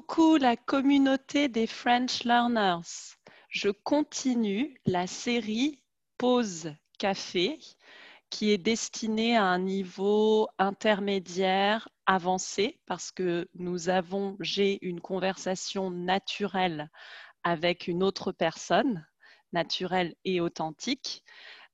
Coucou la communauté des French Learners. Je continue la série Pause Café qui est destinée à un niveau intermédiaire avancé parce que nous avons, j'ai une conversation naturelle avec une autre personne, naturelle et authentique.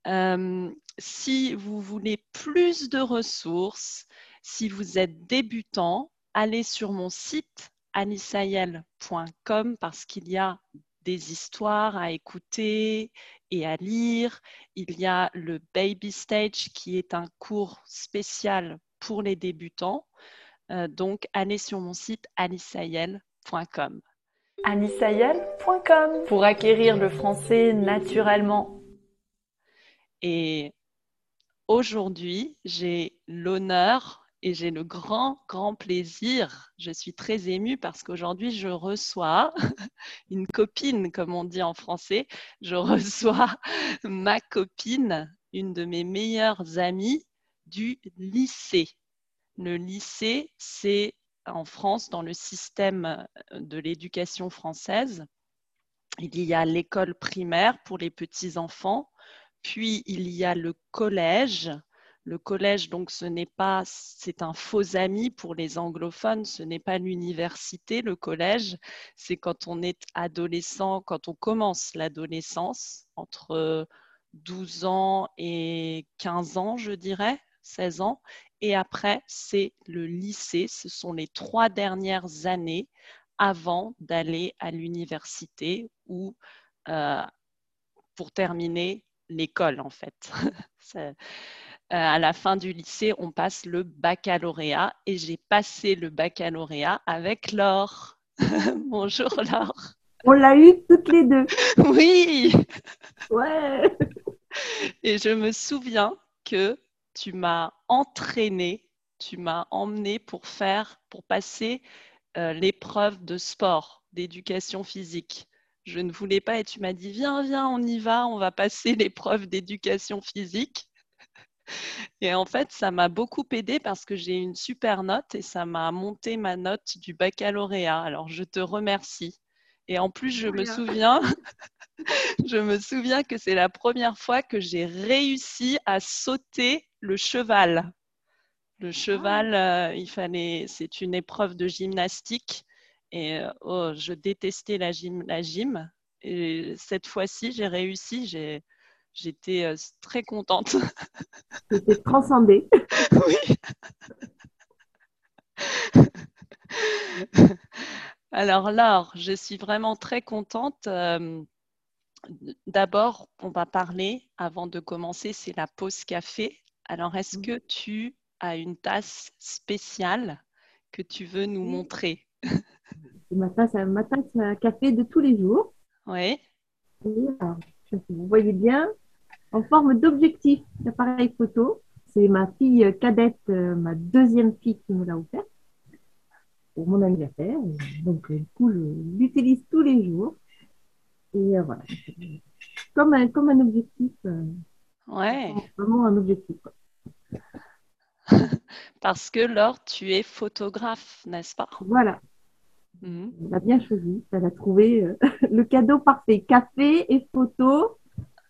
Euh, si vous voulez plus de ressources, si vous êtes débutant, allez sur mon site anisayel.com parce qu'il y a des histoires à écouter et à lire. Il y a le Baby Stage qui est un cours spécial pour les débutants. Euh, donc, allez sur mon site anisayel.com. anisayel.com pour acquérir le français naturellement. Et aujourd'hui, j'ai l'honneur et j'ai le grand, grand plaisir, je suis très émue parce qu'aujourd'hui, je reçois une copine, comme on dit en français, je reçois ma copine, une de mes meilleures amies du lycée. Le lycée, c'est en France, dans le système de l'éducation française, il y a l'école primaire pour les petits-enfants, puis il y a le collège, le collège, donc, ce n'est pas, c'est un faux ami pour les anglophones, ce n'est pas l'université, le collège, c'est quand on est adolescent, quand on commence l'adolescence, entre 12 ans et 15 ans, je dirais, 16 ans. Et après, c'est le lycée, ce sont les trois dernières années avant d'aller à l'université ou euh, pour terminer l'école, en fait. Euh, à la fin du lycée, on passe le baccalauréat et j'ai passé le baccalauréat avec Laure. Bonjour Laure. On l'a eu toutes les deux. Oui. Ouais. Et je me souviens que tu m'as entraîné, tu m'as emmené pour faire, pour passer euh, l'épreuve de sport, d'éducation physique. Je ne voulais pas et tu m'as dit viens, viens, on y va, on va passer l'épreuve d'éducation physique. Et en fait, ça m'a beaucoup aidé parce que j'ai une super note et ça m'a monté ma note du baccalauréat. Alors, je te remercie. Et en plus, je me souviens, je me souviens que c'est la première fois que j'ai réussi à sauter le cheval. Le cheval, ah. euh, il fallait, c'est une épreuve de gymnastique et euh, oh, je détestais la gym, la gym. Et cette fois-ci, j'ai réussi. J'ai, J'étais euh, très contente. J'étais transcendée. oui. Alors Laure, je suis vraiment très contente. Euh, d'abord, on va parler, avant de commencer, c'est la pause café. Alors, est-ce que tu as une tasse spéciale que tu veux nous montrer? Ma tasse, ma tasse à café de tous les jours. Oui. vous voyez bien, en forme d'objectif d'appareil photo. C'est ma fille cadette, euh, ma deuxième fille qui me l'a offert pour mon anniversaire. Donc, du coup, je l'utilise tous les jours. Et euh, voilà. Comme un, comme un objectif. Euh, ouais. Vraiment un objectif. Parce que Laure, tu es photographe, n'est-ce pas? Voilà. Mhm. Elle a bien choisi. Elle a trouvé le cadeau parfait. Café et photo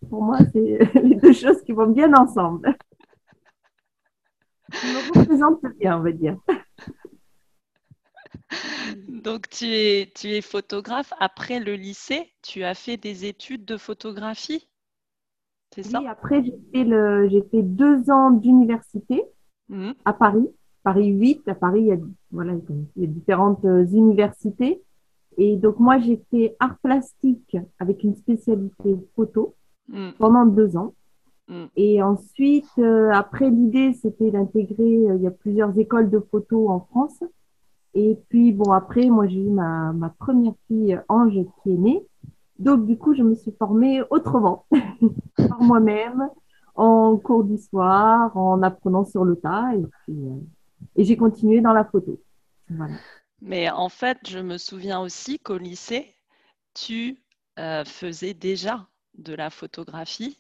pour moi, c'est les deux choses qui vont bien ensemble. Je me représente bien, on va dire. Donc, tu es, tu es photographe. Après le lycée, tu as fait des études de photographie C'est ça? Oui, après, j'ai fait, j'ai fait deux ans d'université mhm. à Paris. Paris 8. À Paris, il y a, voilà, il y a différentes euh, universités. Et donc, moi, j'ai fait art plastique avec une spécialité photo. Mm. pendant deux ans. Mm. Et ensuite, euh, après, l'idée, c'était d'intégrer, euh, il y a plusieurs écoles de photo en France. Et puis, bon, après, moi, j'ai eu ma, ma première fille, Ange, qui est née. Donc, du coup, je me suis formée autrement, par moi-même, en cours d'histoire, en apprenant sur le tas. Et puis, euh, et j'ai continué dans la photo. Voilà. Mais en fait, je me souviens aussi qu'au lycée, tu faisais déjà de la photographie.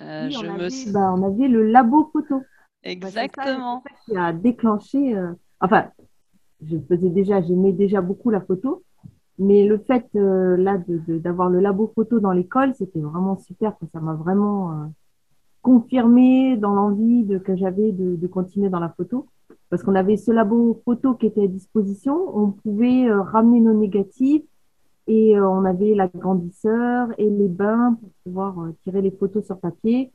Euh, je on, me... avait, bah, on, avait, le labo photo. Exactement. Bah, ça, qui a déclenché. Euh, enfin, je faisais déjà, j'aimais déjà beaucoup la photo. Mais le fait euh, là d'avoir le labo photo dans l'école, c'était vraiment super. Ça m'a vraiment confirmé dans l'envie que j'avais de, de, continuer dans la photo. Parce qu'on avait ce labo photo qui était à disposition. On pouvait ramener nos négatifs et on avait l'agrandisseur et les bains pour pouvoir tirer les photos sur papier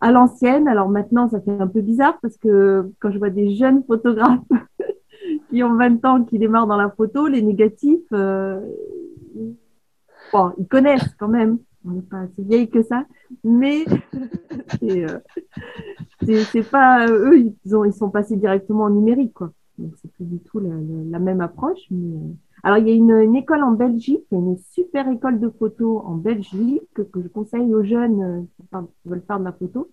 à l'ancienne. Alors maintenant, ça fait un peu bizarre parce que quand je vois des jeunes photographes qui ont 20 ans, qui démarrent dans la photo, les négatifs, euh, bon, ils connaissent quand même. On n'est pas si vieille que ça, mais euh, c'est pas eux, ils, ont, ils sont passés directement en numérique, quoi. Donc c'est plus du tout la, même approche. Mais... Euh, alors il y a une, une, école en Belgique, une super école de photo en Belgique que, je conseille aux jeunes qui veulent faire de la photo.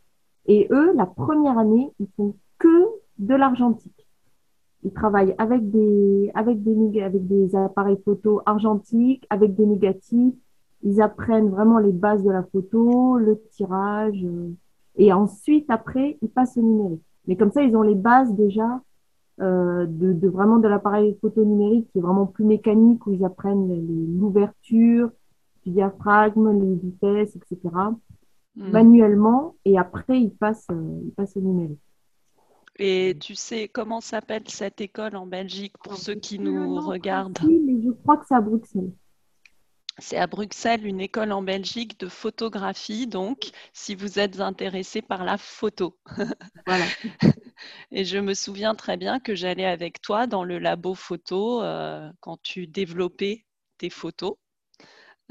Et eux, la première année, ils font que de l'argentique. Ils travaillent avec des, avec des, avec des appareils photo argentiques, avec des négatifs. Ils apprennent vraiment les bases de la photo, le tirage. Euh, et ensuite, après, ils passent au numérique. Mais comme ça, ils ont les bases déjà euh, de, de, vraiment de l'appareil photo numérique qui est vraiment plus mécanique, où ils apprennent l'ouverture, le diaphragme, les vitesses, etc. Hmm. manuellement. Et après, ils passent, euh, ils passent au numérique. Et tu sais comment s'appelle cette école en Belgique pour ceux qui nous regardent? Oui, mais je crois que c'est à Bruxelles. C'est à Bruxelles, une école en Belgique de photographie, donc si vous êtes intéressé par la photo. Voilà. Et je me souviens très bien que j'allais avec toi dans le labo photo euh, quand tu développais tes photos.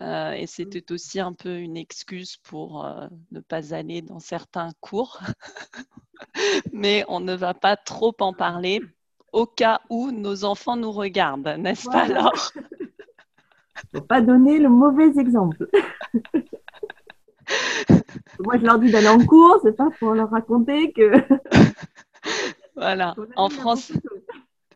Euh, et c'était aussi un peu une excuse pour euh, ne pas aller dans certains cours. mais on ne va pas trop en parler au cas où nos enfants nous regardent, n'est-ce pas alors ne faut pas donner le mauvais exemple. Moi, je leur dis d'aller en cours, c'est pas pour leur raconter que. voilà. En français.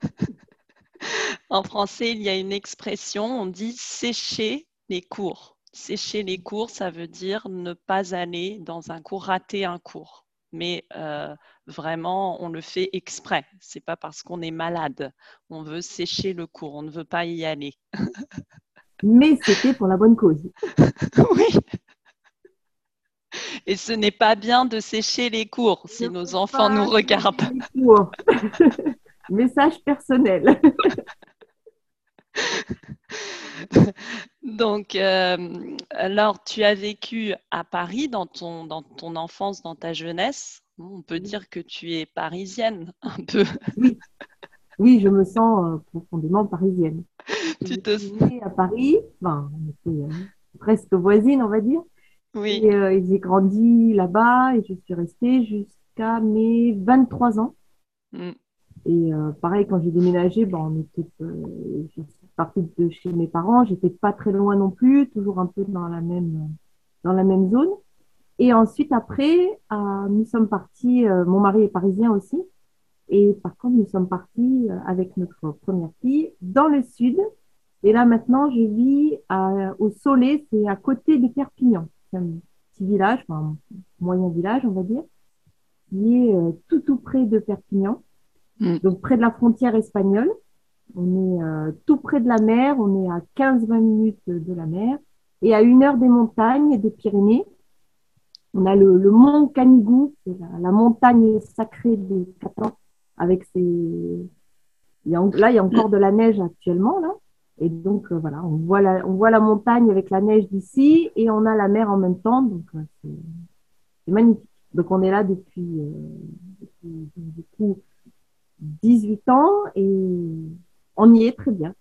en français, il y a une expression, on dit sécher les cours. Sécher les cours, ça veut dire ne pas aller dans un cours, rater un cours mais euh, vraiment, on le fait exprès. C'est pas parce qu'on est malade. On veut sécher le cours, on ne veut pas y aller. Mais c'était pour la bonne cause. oui. Et ce n'est pas bien de sécher les cours si nos enfants nous regardent. Message personnel. Donc, euh, alors, tu as vécu à Paris dans ton, dans ton enfance, dans ta jeunesse. On peut dire que tu es parisienne un peu. Oui, oui je me sens euh, profondément parisienne. Tu te suis à Paris, enfin, on était euh, presque voisine, on va dire. Oui. Et j'ai grandi là-bas et je suis restée jusqu'à mes 23 ans. Mm. Et pareil, quand j'ai déménagé, bon, on était, partie de chez mes parents. J'étais pas très loin non plus, toujours un peu dans la même, dans la même zone. Et ensuite, après, euh, nous sommes partis, euh, mon mari est parisien aussi. Et par contre, nous sommes partis euh, avec notre première fille dans le sud. Et là, maintenant, je vis à, au Soleil, c'est à côté de Perpignan. C'est un petit village, enfin, un moyen village, on va dire, qui est tout, tout près de Perpignan. Mm. Donc, près de la frontière espagnole. On est euh, tout près de la mer, on est à 15-20 minutes de la mer et à une heure des montagnes des Pyrénées. On a le, mont Canigou, c'est la, montagne sacrée des Catalans, avec ses. là, il y a encore de la neige actuellement là, et donc euh, voilà, on voit la, montagne avec la neige d'ici et on a la mer en même temps, donc euh, c'est magnifique. Donc on est là depuis, depuis 18 ans et on y est très bien.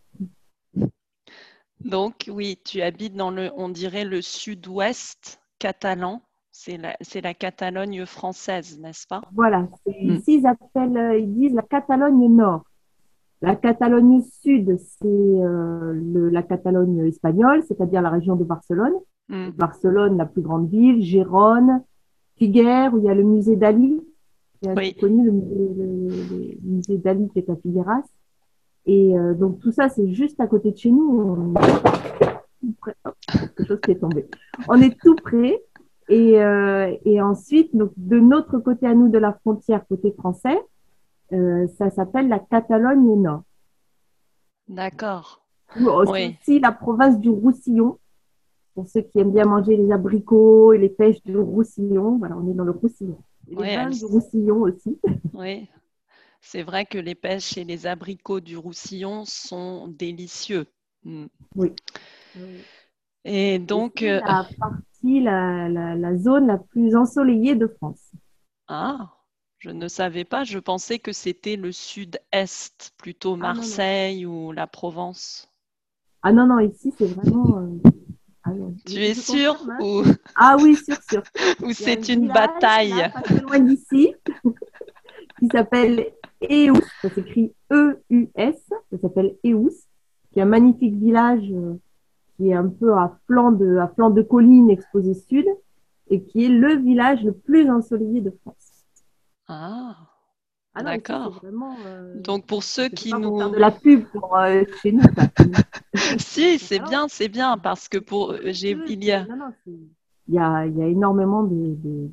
Donc oui, tu habites dans le, on dirait le sud-ouest catalan. C'est la, la, Catalogne française, n'est-ce pas? Voilà. Hmm. Ici, ils, appellent, euh, ils disent la Catalogne nord. La Catalogne sud, c'est euh, la Catalogne espagnole, c'est-à-dire la région de Barcelone. Hmm. Barcelone, la plus grande ville, Gérone, Figueres, où il y a le musée d'Ali. Oui. connu, le, musée d'Ali qui est à Figueras. Et euh, donc tout ça, c'est juste à côté de chez nous. On près. quelque chose qui est tombé. On est tout près. Et, euh, et ensuite, donc, de notre côté à nous de la frontière, côté français, euh, ça s'appelle la Catalogne Nord. D'accord. Oui. aussi la province du Roussillon. Pour ceux qui aiment bien manger les abricots et les pêches du Roussillon, voilà, on est dans le Roussillon. les vins du Roussillon aussi. Oui, c'est vrai que les pêches et les abricots du Roussillon sont délicieux. Hmm. Oui. Et donc. La partie, la, la, zone la plus ensoleillée de France. Ah, je ne savais pas. Je pensais que c'était le sud-est, plutôt ah, Marseille ou la Provence. Ah non, non, ici, c'est vraiment. Euh, ah tu es sûr hein. ou... Ah oui, sûr, sûr. ou c'est une bataille pas loin d'ici, qui s'appelle Eus. Ça s'écrit E-U-S. Ça s'appelle Eus, qui est un magnifique village euh, qui est un peu à flanc de, à flanc de colline exposé sud et qui est le village le plus ensoleillé de France. Ah, ah d'accord. Euh, Donc pour ceux qui nous faire de la pub pour euh, chez nous. si, c'est bien, c'est bien parce que pour euh, j'ai il y a il y a il y a énormément de, de,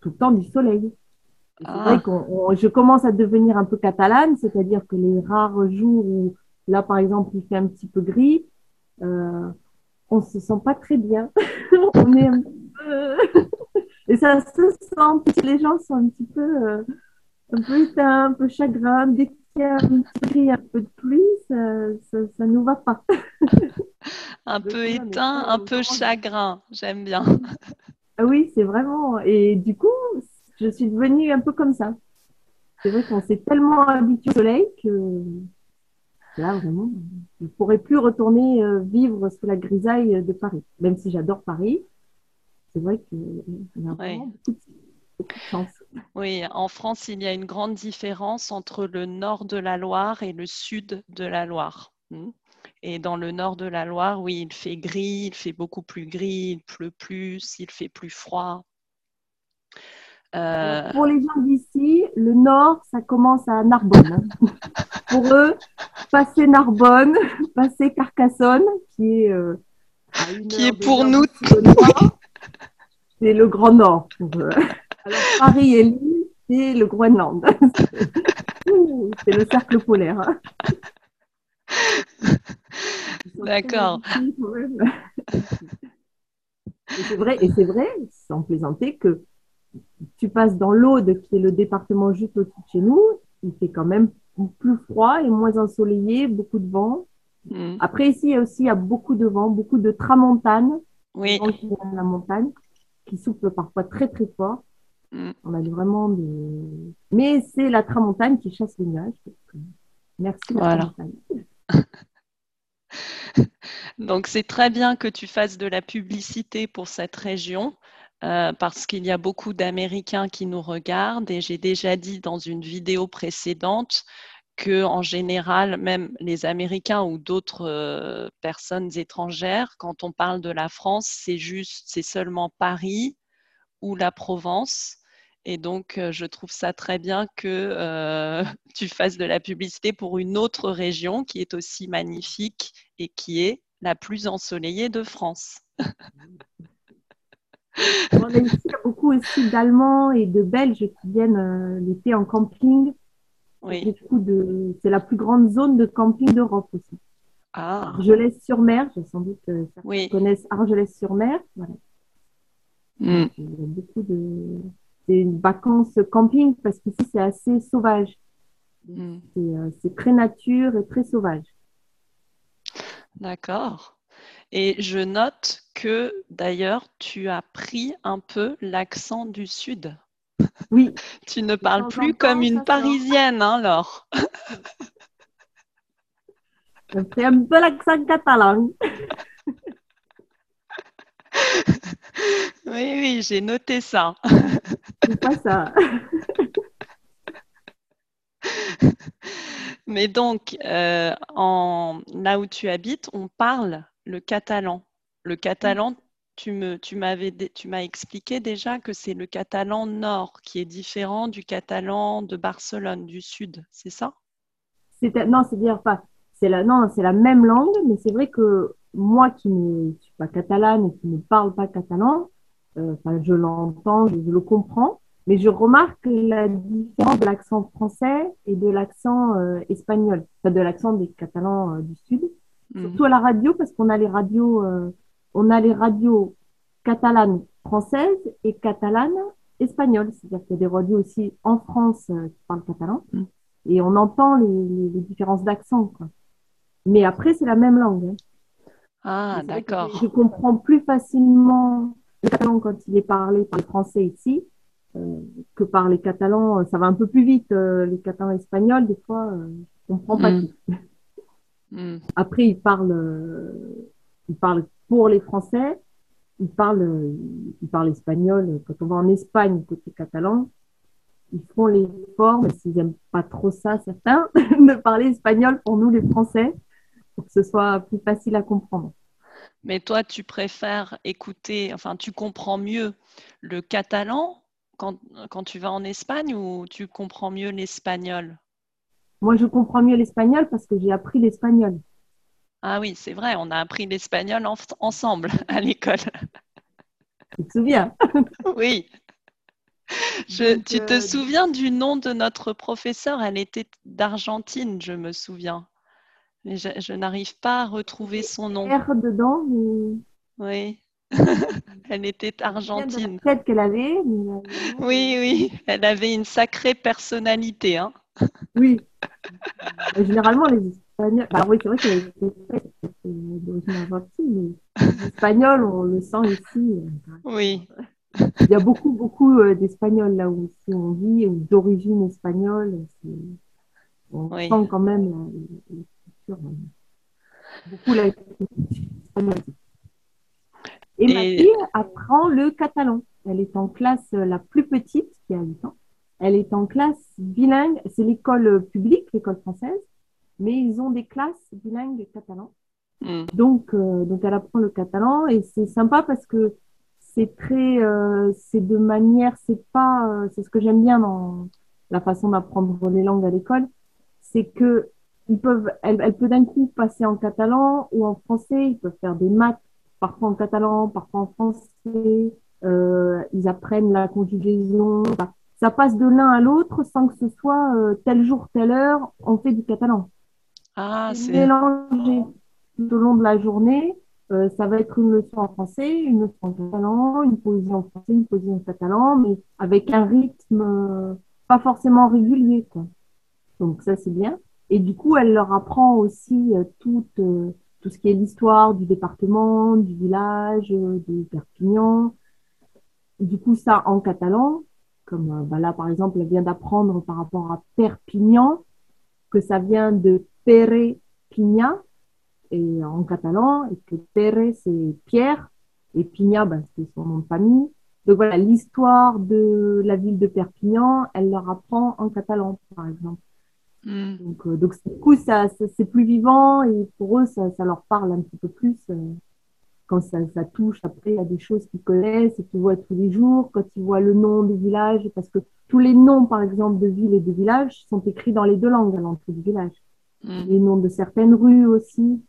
tout le temps du soleil. C'est vrai ah. qu'on je commence à devenir un peu catalane, c'est-à-dire que les rares jours où là par exemple il fait un petit peu gris, euh, on se sent pas très bien. on est un peu et ça se sent, les gens sont un petit peu, euh, un peu éteints, un peu chagrins. Dès qu'il y a un petit un peu de pluie, ça, ça, nous va pas. un peu éteint, un peu chagrin, j'aime bien. Ah oui, c'est vraiment. Et du coup, je suis devenue un peu comme ça. C'est vrai qu'on s'est tellement habitué au soleil que là, vraiment, je ne pourrais plus retourner euh, vivre sous la grisaille de Paris. Même si j'adore Paris, c'est vrai qu'il a beaucoup de chance. Oui, en France, il y a une grande différence entre le nord de la Loire et le sud de la Loire. Hmm. Et dans le nord de la Loire, oui, il fait gris, il fait beaucoup plus gris, il pleut plus, il fait plus froid. Euh, pour les gens d'ici, le nord, ça commence à Narbonne. Pour eux, passer Narbonne, passer Carcassonne, qui est, euh, qui est pour nous c'est le Grand Nord. Alors, Paris et Lille, c'est le Groenland. c'est le cercle polaire. D'accord. c'est vrai, et c'est vrai, sans plaisanter, que tu passes dans l'Aude, qui est le département juste au-dessus de chez nous, il fait quand même plus froid et moins ensoleillé, beaucoup de vent. Hmm. Après, ici, il y a aussi il y a beaucoup de vent, beaucoup de tramontane. Oui. la montagne qui souffle parfois très très fort. Mm. On a vraiment des... Mais c'est la tramontagne qui chasse les nuages. Merci la voilà. Donc c'est très bien que tu fasses de la publicité pour cette région. Euh, parce qu'il y a beaucoup d'Américains qui nous regardent et j'ai déjà dit dans une vidéo précédente que en général, même les Américains ou d'autres euh, personnes étrangères, quand on parle de la France, c'est juste, c'est seulement Paris ou la Provence. Et donc, euh, je trouve ça très bien que tu fasses de la publicité pour une autre région qui est aussi magnifique et qui est la plus ensoleillée de France. On a ici beaucoup aussi d'Allemands et de Belges qui viennent l'été en camping de... C'est la plus grande zone de camping d'Europe aussi. Ah. Argelès-sur-Mer, sans doute euh, certains connaissent Argelès-sur-Mer. Voilà. Hmm. Il y a beaucoup de des vacances camping parce qu'ici c'est assez sauvage. Hmm. Euh, c'est très nature et très sauvage. D'accord. Et je note que d'ailleurs tu as pris un peu l'accent du sud. Oui. tu ne parles plus comme une Parisienne, hein, Laure. C'est un peu l'accent catalan. oui, oui, j'ai noté ça. C'est pas ça. Mais donc, euh, en, là où tu habites, on parle le catalan. Le catalan, tu me, tu m'as expliqué déjà que c'est le catalan nord qui est différent du catalan de Barcelone, du sud, c'est ça? Non, c'est pas. C'est la, la même langue, mais c'est vrai que moi qui ne suis pas catalane et qui ne parle pas catalan, euh, je l'entends, je, le comprends. Mais je remarque la différence de l'accent français et de l'accent euh, espagnol, de l'accent des Catalans euh, du Sud, mm. surtout à la radio parce qu'on a les radios, euh, on a les radios catalanes françaises et catalanes espagnoles, c'est-à-dire qu'il y a des radios aussi en France qui parlent catalan mm. et on entend les, les, différences d'accent. Mais après, c'est la même langue. Hein. Ah, d'accord. Je comprends plus facilement le catalan quand il est parlé par les Français ici euh, que par les Catalans. Ça va un peu plus vite. Euh, les Catalans espagnols, des fois, euh, on comprend pas mm. tout. Mm. Après, ils parlent, ils parlent pour les Français. Ils parlent, ils parlent espagnol. Quand on va en Espagne, côté catalan, ils font l'effort, mais s'ils n'aiment pas trop ça, certains, de parler espagnol pour nous, les Français, pour que ce soit plus facile à comprendre. Mais toi, tu préfères écouter, enfin, tu comprends mieux le catalan quand, quand tu vas en Espagne ou tu comprends mieux l'espagnol? Moi, je comprends mieux l'espagnol parce que j'ai appris l'espagnol. Ah oui, c'est vrai, on a appris l'espagnol ensemble à l'école. Tu te souviens? Oui. tu te euh, souviens du nom de notre professeur? Elle était d'Argentine, je me souviens. Mais je, n'arrive pas à retrouver son nom. R dedans Oui. elle était argentine. Peut-être qu'elle avait. Oui, oui, elle avait une sacrée personnalité. Hein. Oui. Euh, généralement, les Espagnols. Bah, oui, c'est vrai qu'elle était d'origine argentine, mais les Espagnols, on le sent ici. Euh, oui. Il y a beaucoup, beaucoup euh, d'Espagnols là où on vit, ou d'origine espagnole. On sent quand même la, culture. Beaucoup la culture espagnole. Et, ma fille apprend le catalan. Elle est en classe la plus petite, qui a 8 ans. Elle est en classe bilingue. C'est l'école publique, l'école française, mais ils ont des classes bilingues catalan. Hmm. Donc, euh, donc, elle apprend le catalan et c'est sympa parce que c'est très, euh, c'est de manière, c'est pas, euh, c'est ce que j'aime bien dans la façon d'apprendre les langues à l'école, c'est que ils peuvent, elle, elle peut d'un coup passer en catalan ou en français, ils peuvent faire des maths parfois en catalan, parfois en français. Euh, ils apprennent la conjugaison. Ça passe de l'un à l'autre sans que ce soit euh, tel jour, telle heure, on fait du catalan. Ah, c'est mélangé tout au long de la journée. Euh, ça va être une leçon en français, une leçon en catalan, une poésie en français, une poésie en catalan, mais avec un rythme euh, pas forcément régulier. Quoi. Donc ça, c'est bien. Et du coup, elle leur apprend aussi euh, toute tout ce qui est l'histoire du département, du village, de Perpignan. Du coup, ça en catalan, comme bah là, par exemple, elle vient d'apprendre par rapport à Perpignan, que ça vient de Pere Pigna, et en catalan, et que Pere, c'est Pierre, et Pigna, bah, c'est son nom de famille. Donc voilà, l'histoire de la ville de Perpignan, elle leur apprend en catalan, par exemple. Mm. Donc, euh, donc du coup, ça, c'est plus vivant et pour eux, ça, ça, leur parle un petit peu plus euh, quand ça, ça, touche. Après, il y a des choses qu'ils connaissent et qu'ils voient tous les jours. Quand ils voient le nom des villages, parce que tous les noms, par exemple, de villes et de villages sont écrits dans les deux langues à l'entrée du village. Mm. Les noms de certaines rues aussi.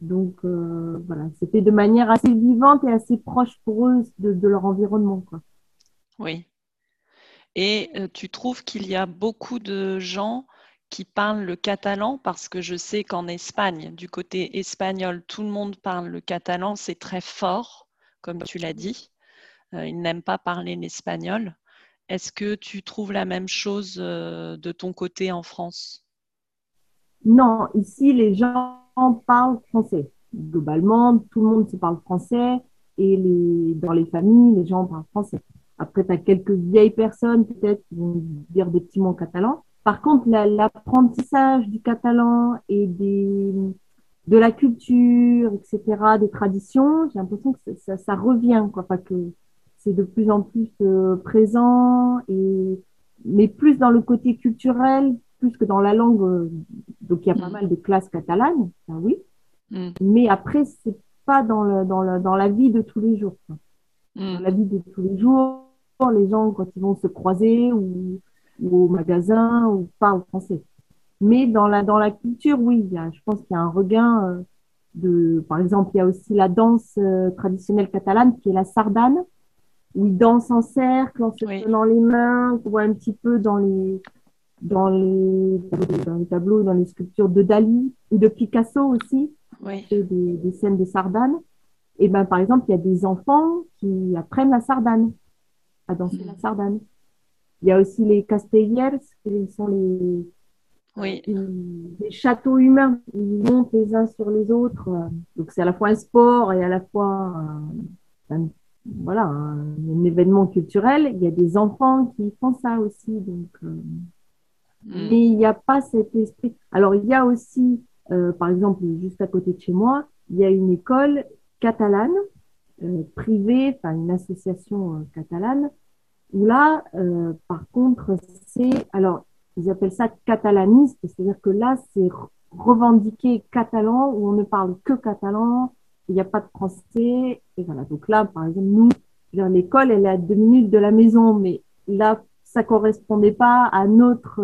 Donc euh, voilà, c'était de manière assez vivante et assez proche pour eux de, de leur environnement. Quoi. Oui. Et tu trouves qu'il y a beaucoup de gens qui parlent le catalan parce que je sais qu'en Espagne, du côté espagnol, tout le monde parle le catalan, c'est très fort, comme tu l'as dit. Euh, ils n'aiment pas parler l'espagnol. Est-ce que tu trouves la même chose euh, de ton côté en France? Non, ici, les gens parlent français. Globalement, tout le monde se parle français et dans les familles, les gens parlent français. Après, tu as quelques vieilles personnes peut-être qui vont dire des petits mots catalans. Par contre, l'apprentissage du catalan et des, de la culture, etc., des traditions, j'ai l'impression que ça, ça, revient, quoi. Enfin, que c'est de plus en plus euh, présent, et, mais plus dans le côté culturel, plus que dans la langue. Euh, donc, il y a pas mm. mal de classes catalanes, ça, oui. Mm. Mais après, c'est pas dans, le, dans, le, dans la vie de tous les jours. Mm. Dans la vie de tous les jours, les gens, quand ils vont se croiser ou ou au magasin ou parle français. Mais dans la, dans la culture, oui, je pense qu'il y a un regain euh, de, par exemple, il y a aussi la danse euh, traditionnelle catalane qui est la sardane. où ils dansent en cercle, en se tenant les mains, qu'on voit un petit peu dans les, dans les, dans les tableaux, dans les sculptures de Dali ou de Picasso aussi, oui. des, des scènes de sardane. Et ben, par exemple, il y a des enfants qui apprennent la sardane, à danser la mm. sardane. Il y a aussi les castellers, qui sont les, oui. les, châteaux humains. Ils montent les uns sur les autres. Donc, c'est à la fois un sport et à la fois un, voilà, un, événement culturel. Il y a des enfants qui font ça aussi. Donc, euh, mm. Mais il n'y a pas cet esprit. Alors, il y a aussi, euh, par exemple, juste à côté de chez moi, il y a une école catalane, euh, privée, enfin une association euh, catalane, où là, euh, par contre, c'est, alors, ils appellent ça catalaniste, c'est-à-dire que là, c'est revendiqué catalan, où on ne parle que catalan, il n'y a pas de français, et voilà. Donc là, par exemple, nous, l'école, elle est à deux minutes de la maison, mais là, ça correspondait pas à notre,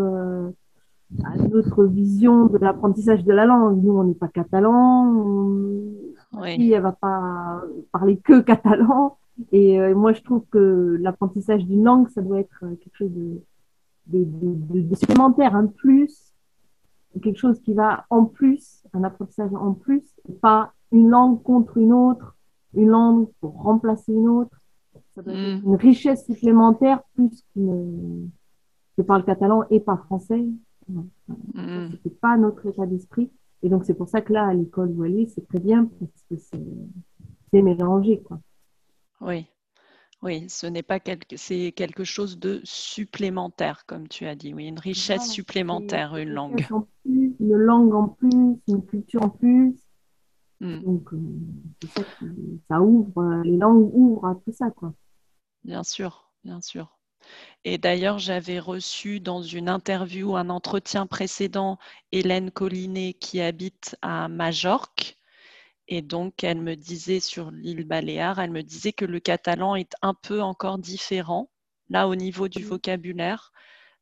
à notre vision de l'apprentissage de la langue. Nous, on n'est pas catalan, oui. elle va pas parler que catalan. Et euh, moi, je trouve que l'apprentissage d'une langue, ça doit être quelque chose de, de, de, de, supplémentaire, un plus, quelque chose qui va en plus, un apprentissage en plus, et pas une langue contre une autre, une langue pour remplacer une autre. Ça doit être mm. une richesse supplémentaire plus qu'une. Je parle catalan et pas français. Mm. C'est pas notre état d'esprit. Et donc, c'est pour ça que là, à l'école voilée, c'est très bien parce que c'est mélangé. Quoi. Oui. Oui, ce n'est pas quelque, c'est quelque chose de supplémentaire, comme tu as dit. Oui, une richesse supplémentaire, une langue. une langue en plus, une culture en plus. Hmm. Donc, euh, ça, ça ouvre, les langues ouvrent à tout ça, quoi. Bien sûr, bien sûr. Et d'ailleurs, j'avais reçu dans une interview, un entretien précédent, Hélène Collinet qui habite à Majorque. Et donc, elle me disait sur l'île Baléare, elle me disait que le catalan est un peu encore différent, là au niveau du mmh. vocabulaire,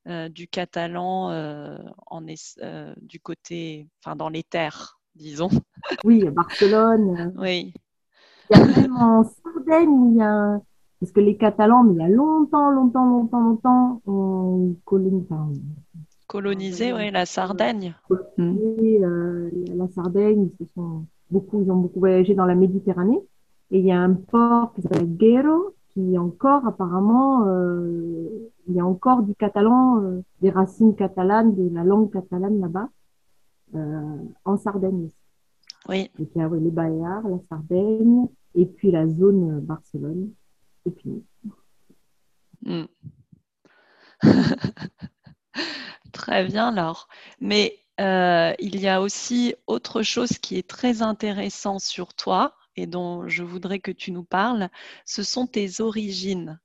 euh, du catalan euh, en, euh, du côté, enfin dans les terres, disons. Oui, à Barcelone. Oui. Il y a même en Sardaigne, il y a parce que les Catalans, mais il y a longtemps, longtemps, longtemps, longtemps, ont colonisé, colonisé oui, la Sardaigne. Colonisé, la Sardaigne, se sont beaucoup, ils ont beaucoup voyagé dans la Méditerranée. Et il y a un port qui s'appelle Guero, qui encore, apparemment, euh, il y a encore du catalan, euh, des racines catalanes, de la langue catalane là-bas, euh, en Sardaigne. Oui. Donc il y a les Baléares, la Sardaigne, et puis la zone Barcelone. Hmm. très bien, Laure. Mais euh, il y a aussi autre chose qui est très intéressant sur toi et dont je voudrais que tu nous parles. Ce sont tes origines.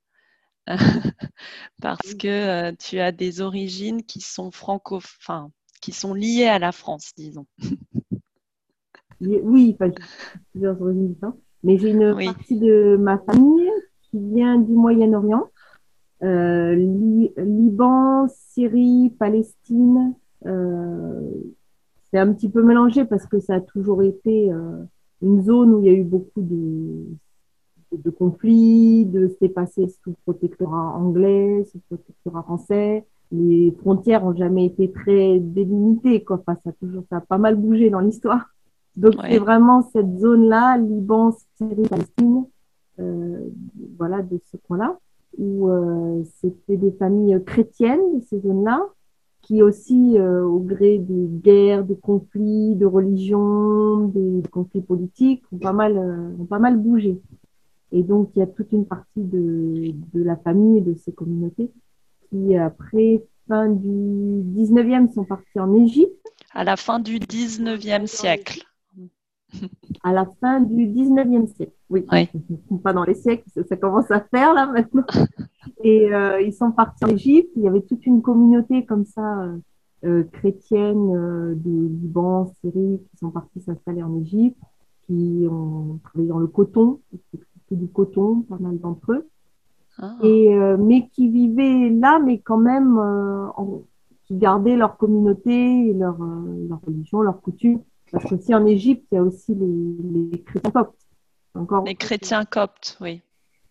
Parce que euh, tu as des origines qui sont franco, enfin, qui sont liées à la France, disons. oui, plusieurs origines mais j'ai une partie de ma famille qui vient du Moyen-Orient, euh, Liban, Syrie, Palestine. Euh, c'est un petit peu mélangé parce que ça a toujours été euh, une zone où il y a eu beaucoup de, de conflits, de s'est passé sous protectorat anglais, sous protectorat français. Les frontières ont jamais été très délimitées, quoi. Enfin, ça a toujours, ça a pas mal bougé dans l'histoire. Donc c'est vraiment cette zone-là, Liban, Syrie, Palestine, euh, voilà, de ce point-là, où euh, c'était des familles chrétiennes de ces zones-là, qui aussi, euh, au gré des guerres, des conflits, de religion, des conflits politiques, ont pas mal, ont pas mal bougé. Et donc, il y a toute une partie de, de la famille et de ces communautés qui, après fin du 19e, sont partis en Égypte. À la fin du 19e siècle à la fin du 19e siècle. Oui, pas dans les siècles, ça, commence à faire là maintenant. Et euh, ils sont partis en Égypte. Il y avait toute une communauté comme ça, euh, euh chrétienne euh, du Liban, Syrie, qui sont partis s'installer en Égypte, qui ont travaillé dans le coton, du coton, pas mal d'entre eux. Ah. Et mais qui vivaient là, mais quand même, en, qui gardaient leur communauté, leur, leur religion, leurs coutumes parce qu'aussi en Égypte, il y a aussi les, chrétiens coptes. les chrétiens coptes, oui.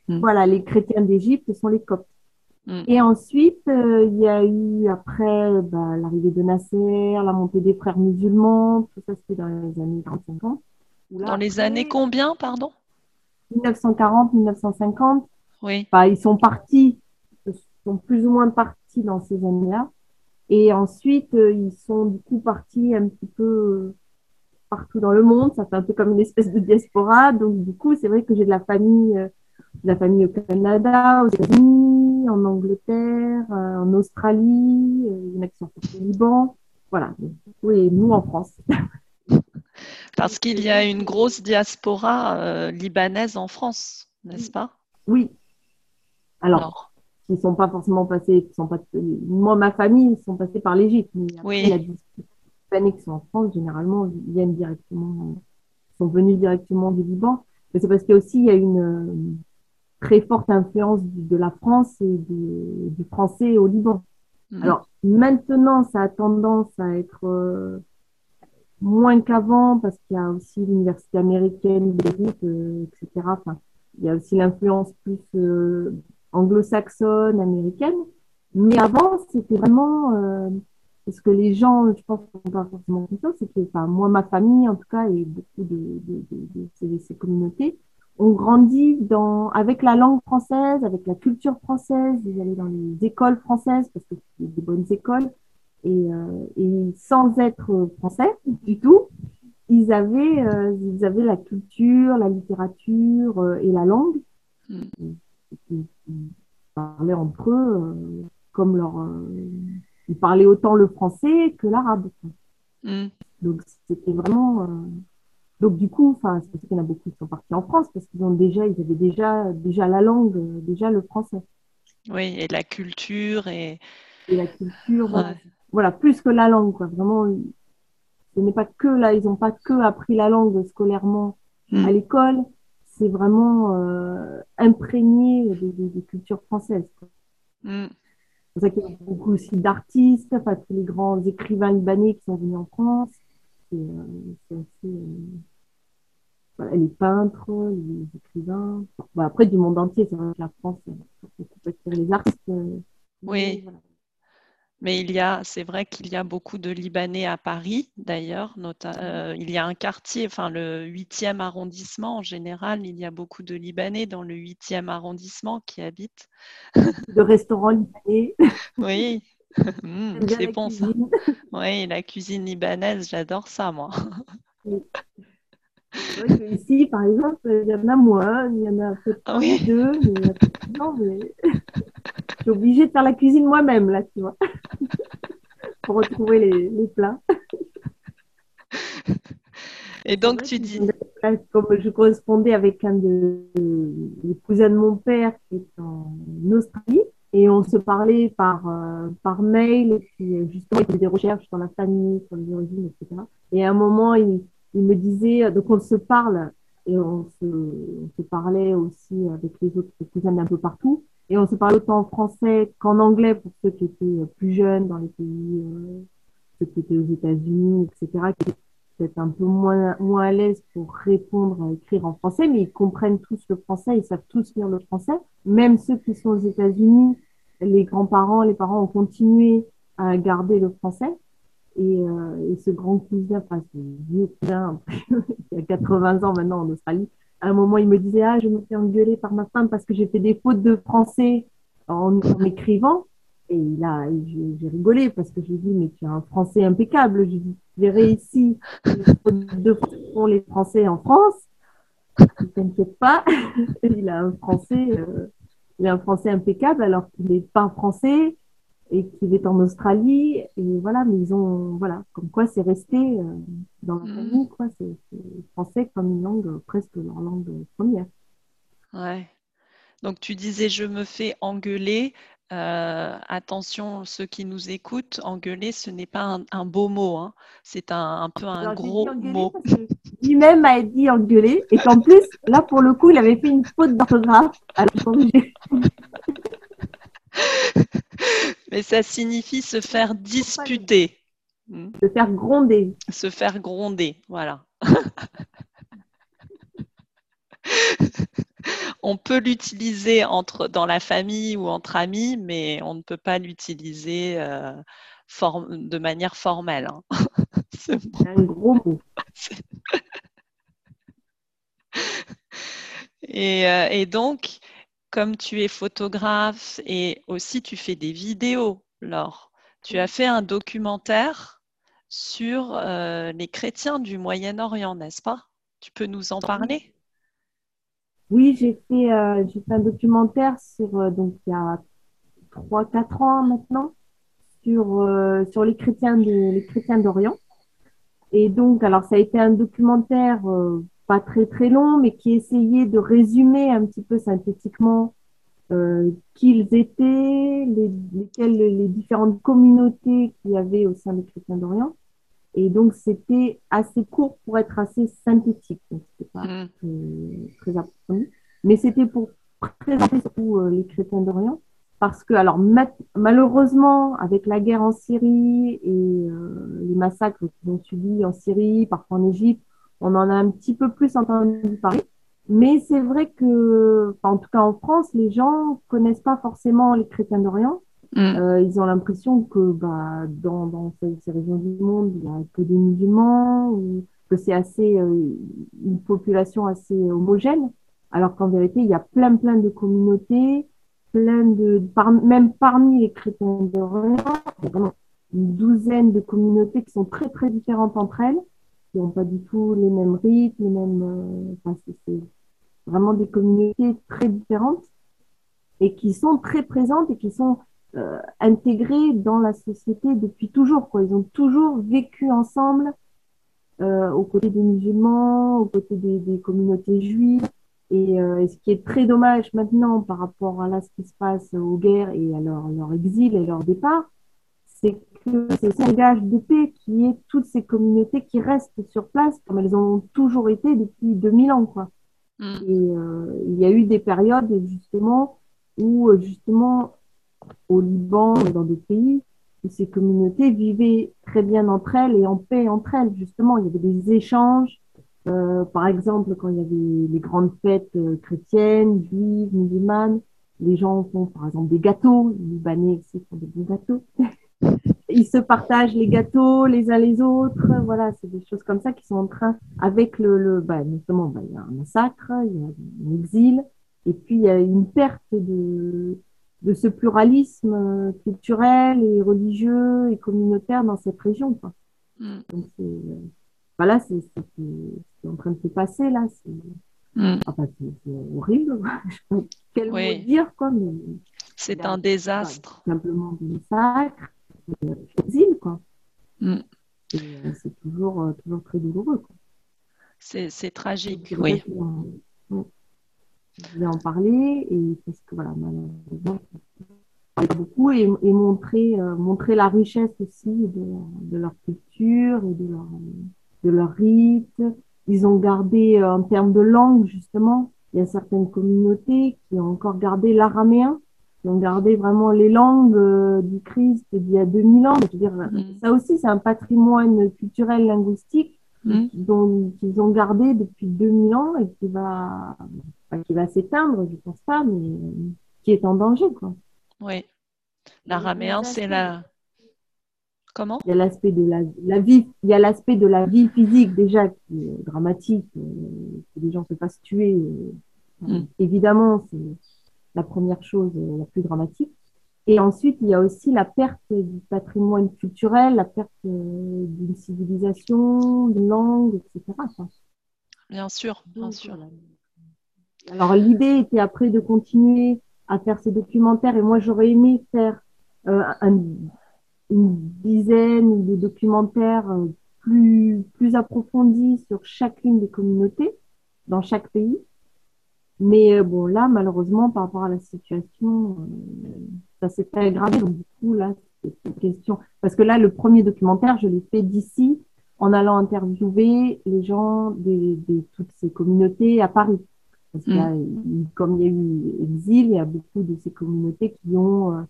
Mm. Voilà, les chrétiens d'Égypte sont les Coptes. Mm. Et ensuite, euh, il y a eu après bah, l'arrivée de Nasser, la montée des frères musulmans, tout ça c'était dans les années 50. Dans les années combien, pardon? 1940-1950. Oui. Bah, ils sont partis, ils sont plus ou moins partis dans ces années-là. Et ensuite, euh, ils sont du coup partis un petit peu euh, partout dans le monde. Ça fait un peu comme une espèce de diaspora. Donc, du coup, c'est vrai que j'ai de la famille, de la famille au Canada, aux États-Unis, en Angleterre, euh, en Australie, euh, il y en a qui sont au Liban. Voilà. Oui, nous en France. Parce qu'il y a une grosse diaspora euh, libanaise en France, n'est-ce pas? Oui. Alors, ils ne sont pas forcément passés, sont pas, moi, ma famille, ils sont passés par l'Égypte. oui. Il y a Libanais qui sont en France, généralement, ils viennent directement, sont venus directement du Liban. Mais c'est parce qu'il y a aussi, il y a une, très forte influence de la France et du, français au Liban. Mhm. Alors maintenant, ça a tendance à être euh, moins qu'avant parce qu'il y a aussi l'université américaine, euh, etc. Enfin, il y a aussi l'influence plus euh, anglo-saxonne, américaine. Mais avant, c'était vraiment euh, parce que les gens, je pense, ne sont pas forcément conscients, c'est que, enfin, moi, ma famille, en tout cas, et beaucoup de, de, de, de ces, ces communautés, on grandit dans, avec la langue française, avec la culture française, ils allaient dans les écoles françaises parce que c'est des bonnes écoles et, euh, et, sans être français du tout, ils avaient, euh, ils avaient la culture, la littérature euh, et la langue. Mm. Ils, parlaient entre eux comme leur, ils parlaient autant le français que l'arabe. Mm. Donc c'était vraiment donc du coup, enfin, c'est pour ça qu'il y en a beaucoup qui sont partis en France parce qu'ils ont déjà, ils avaient déjà, déjà la langue, déjà le français. Oui, et la culture et. Et la culture, voilà, plus que la langue, quoi. Vraiment, ce n'est pas que là, ils n'ont pas que appris la langue scolairement à hmm. l'école, c'est vraiment euh, imprégné des, cultures françaises. Hmm. C'est pour ça qu'il y a beaucoup aussi d'artistes, enfin, tous les grands écrivains libanais qui sont venus en France. C'est euh, assez. Euh, les peintres, les écrivains. après, du monde entier, c'est vrai que la France, les artistes. Euh, oui. Mais il y a, c'est vrai qu'il y a beaucoup de Libanais à Paris, d'ailleurs. Euh, il y a un quartier, enfin le 8e arrondissement en général, il y a beaucoup de Libanais dans le 8e arrondissement qui habitent. De restaurants libanais. Oui, mmh, c'est bon ça. Oui, la cuisine libanaise, j'adore ça, moi. ici, par exemple, il y en a moins, il y en a peut-être ah deux, mais, non, mais suis obligée de faire la cuisine moi-même, là, tu vois, pour retrouver les, les plats. Et donc, tu dis. Comme je correspondais avec un de, des cousins de mon père qui est en Australie, et on se parlait par, euh, par mail, et puis justement, il faisait des recherches sur la famille, sur les origines, etc. Et à un moment, il, il me disait, donc on se parle et on se, on se parlait aussi avec les autres cousins d'un peu partout. Et on se parlait autant en français qu'en anglais pour ceux qui étaient plus jeunes dans les pays, euh, ceux qui étaient aux États-Unis, etc., qui étaient peut-être un peu moins, moins à l'aise pour répondre, à écrire en français, mais ils comprennent tous le français, ils savent tous lire le français. Même ceux qui sont aux États-Unis, les grands-parents, les parents ont continué à garder le français. Et, euh, et, ce grand cousin, enfin ce vieux cousin, qui a 80 ans maintenant en Australie, à un moment, il me disait Ah, je me fais engueuler par ma femme parce que j'ai fait des fautes de français en, écrivant. Et a, j'ai rigolé parce que j'ai dit Mais tu as un français impeccable. J'ai réussi les fautes de font les Français en France. Ne t'inquiète pas. il a un français, euh, il a un français impeccable alors qu'il n'est pas français et qu'il est en Australie. Et voilà, mais ils ont, voilà, comme quoi c'est resté euh, dans la mm. famille, quoi. C'est français comme une langue, presque leur langue première. Ouais. Donc tu disais, je me fais engueuler. Euh, attention, ceux qui nous écoutent, engueuler, ce n'est pas un, beau mot. Hein. C'est un, un, peu un gros mot. Lui-même a dit engueuler et qu'en plus, là, pour le coup, il avait fait une faute d'orthographe. Alors, Mais ça signifie se faire disputer. Hmm. Se faire gronder. Se faire gronder, voilà. on peut l'utiliser entre dans la famille ou entre amis, mais on ne peut pas l'utiliser euh, de manière formelle. Hein. C'est un gros mot. et, euh, et, donc, comme tu es photographe et aussi tu fais des vidéos, Laure, tu as fait un documentaire sur euh, les chrétiens du Moyen-Orient, n'est-ce pas? Tu peux nous en parler? Oui, j'ai fait, euh, fait, un documentaire sur, euh, donc il y a 3-4 ans maintenant, sur, sur les chrétiens les chrétiens d'Orient. Et donc, alors ça a été un documentaire pas très très long, mais qui essayait de résumer un petit peu synthétiquement euh, qu'ils étaient, les, lesquelles les différentes communautés qu'il y avait au sein des chrétiens d'Orient. Et donc, c'était assez court pour être assez synthétique. Donc, c'était pas mm. très, approfondi. Mais c'était pour présenter surtout euh, les chrétiens d'Orient. Parce que, alors, malheureusement, avec la guerre en Syrie et euh, les massacres qu'ils ont subis en Syrie, parfois en Égypte, on en a un petit peu plus entendu parler. Mais c'est vrai que, en tout cas en France, les gens connaissent pas forcément les chrétiens d'Orient. Mm. Euh, ils ont l'impression que bah, dans, dans ces, ces, régions du monde, il y a que des musulmans, ou que c'est assez euh, une population assez homogène, alors qu'en vérité, il y a plein plein de communautés, plein de même parmi les chrétiens d'Orient, il y a vraiment une douzaine de communautés qui sont très très différentes entre elles qui n'ont pas du tout les mêmes rythmes, les mêmes. Euh, enfin, c'est vraiment des communautés très différentes et qui sont très présentes et qui sont euh, intégrées dans la société depuis toujours. Quoi. Ils ont toujours vécu ensemble euh, aux côtés des musulmans, aux côtés des, des communautés juives. Et, euh, ce qui est très dommage maintenant par rapport à là, ce qui se passe aux guerres et à leur, leur exil et leur départ, c'est que c'est ce langage de paix qui est toutes ces communautés qui restent sur place comme elles ont toujours été depuis 2000 ans. Quoi. Mm. Et euh, il y a eu des périodes justement où justement au Liban et dans d'autres pays, où ces communautés vivaient très bien entre elles et en paix entre elles. Justement, il y avait des échanges. Euh, par exemple, quand il y avait les grandes fêtes euh, chrétiennes, juives, musulmanes, les gens font par exemple des gâteaux. Les Libanais aussi font des bons gâteaux. ils se partagent les gâteaux les uns les autres. Voilà, c'est des choses comme ça qui sont en train, avec le, le bah, justement, bah, il y a un massacre, il y a un exil, et puis il y a une perte de, de ce pluralisme euh, culturel et religieux et communautaire dans cette région. Quoi. Mm. Donc, c'est, euh, voilà, c'est, c'est, en train de se passer là. C'est, mm. enfin, c'est, horrible. Je sais pas quel mot dire, quoi, mais. C'est un désastre. Simplement des massacres quoi. Mm. Euh, c'est toujours, euh, toujours très douloureux. C'est tragique, oui. Je voulais en parler et parce que voilà, malheureusement, beaucoup et, et montrer, euh, montrer la richesse aussi de, de, leur culture et de leur, de leur rite. Ils ont gardé, en termes de langue, justement, il y a certaines communautés qui ont encore gardé l'araméen ont gardé vraiment les langues euh, du Christ d'il y a 2000 ans. Je veux dire, mm. ça aussi, c'est un patrimoine culturel linguistique mm. dont ils ont gardé depuis 2000 ans et qui va, qui va s'éteindre, je pense pas, mais qui est en danger, quoi. Oui. L'araméen, c'est la. Comment? Il y a l'aspect de la, la, vie, il y a l'aspect de la vie physique déjà qui est dramatique, euh, que les gens se fassent tuer. Euh, mm. Évidemment, c'est la première chose euh, la plus dramatique. Et ensuite, il y a aussi la perte du patrimoine culturel, la perte euh, d'une civilisation, d'une langue, etc. Bien sûr, bien sûr. Alors, l'idée était après de continuer à faire ces documentaires et moi, j'aurais aimé faire euh, une dizaine de documentaires plus, plus approfondis sur chacune des communautés dans chaque pays mais euh, bon, là, malheureusement, par rapport à la situation, euh, ça s'est aggravé. Donc, du coup, là, c'est une question. Parce que là, le premier documentaire, je l'ai fait d'ici, en allant interviewer les gens de, toutes ces communautés à Paris. Parce que là, mm. comme il y a eu exil, il y a beaucoup de ces communautés qui ont euh,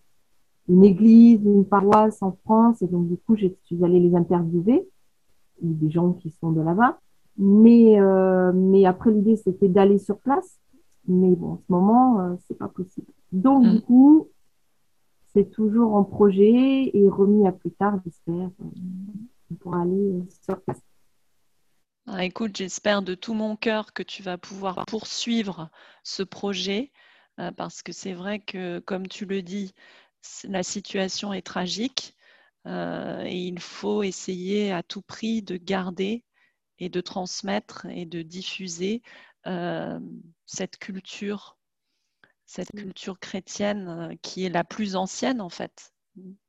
une église, une paroisse en France. Et donc, du coup, je suis allée les interviewer, des gens qui sont de là-bas. Mais, mais après, l'idée, c'était d'aller sur place Mais bon, en ce moment, euh, c'est pas possible. Donc, du mm. coup, c'est toujours en projet et remis à plus tard, j'espère, euh, pour aller sur place. Ah, écoute, j'espère de tout mon cœur que tu vas pouvoir poursuivre ce projet parce que c'est vrai que, comme tu le dis, la situation est tragique et il faut essayer à tout prix de garder et de transmettre et de diffuser cette culture, cette culture chrétienne qui est la plus ancienne en fait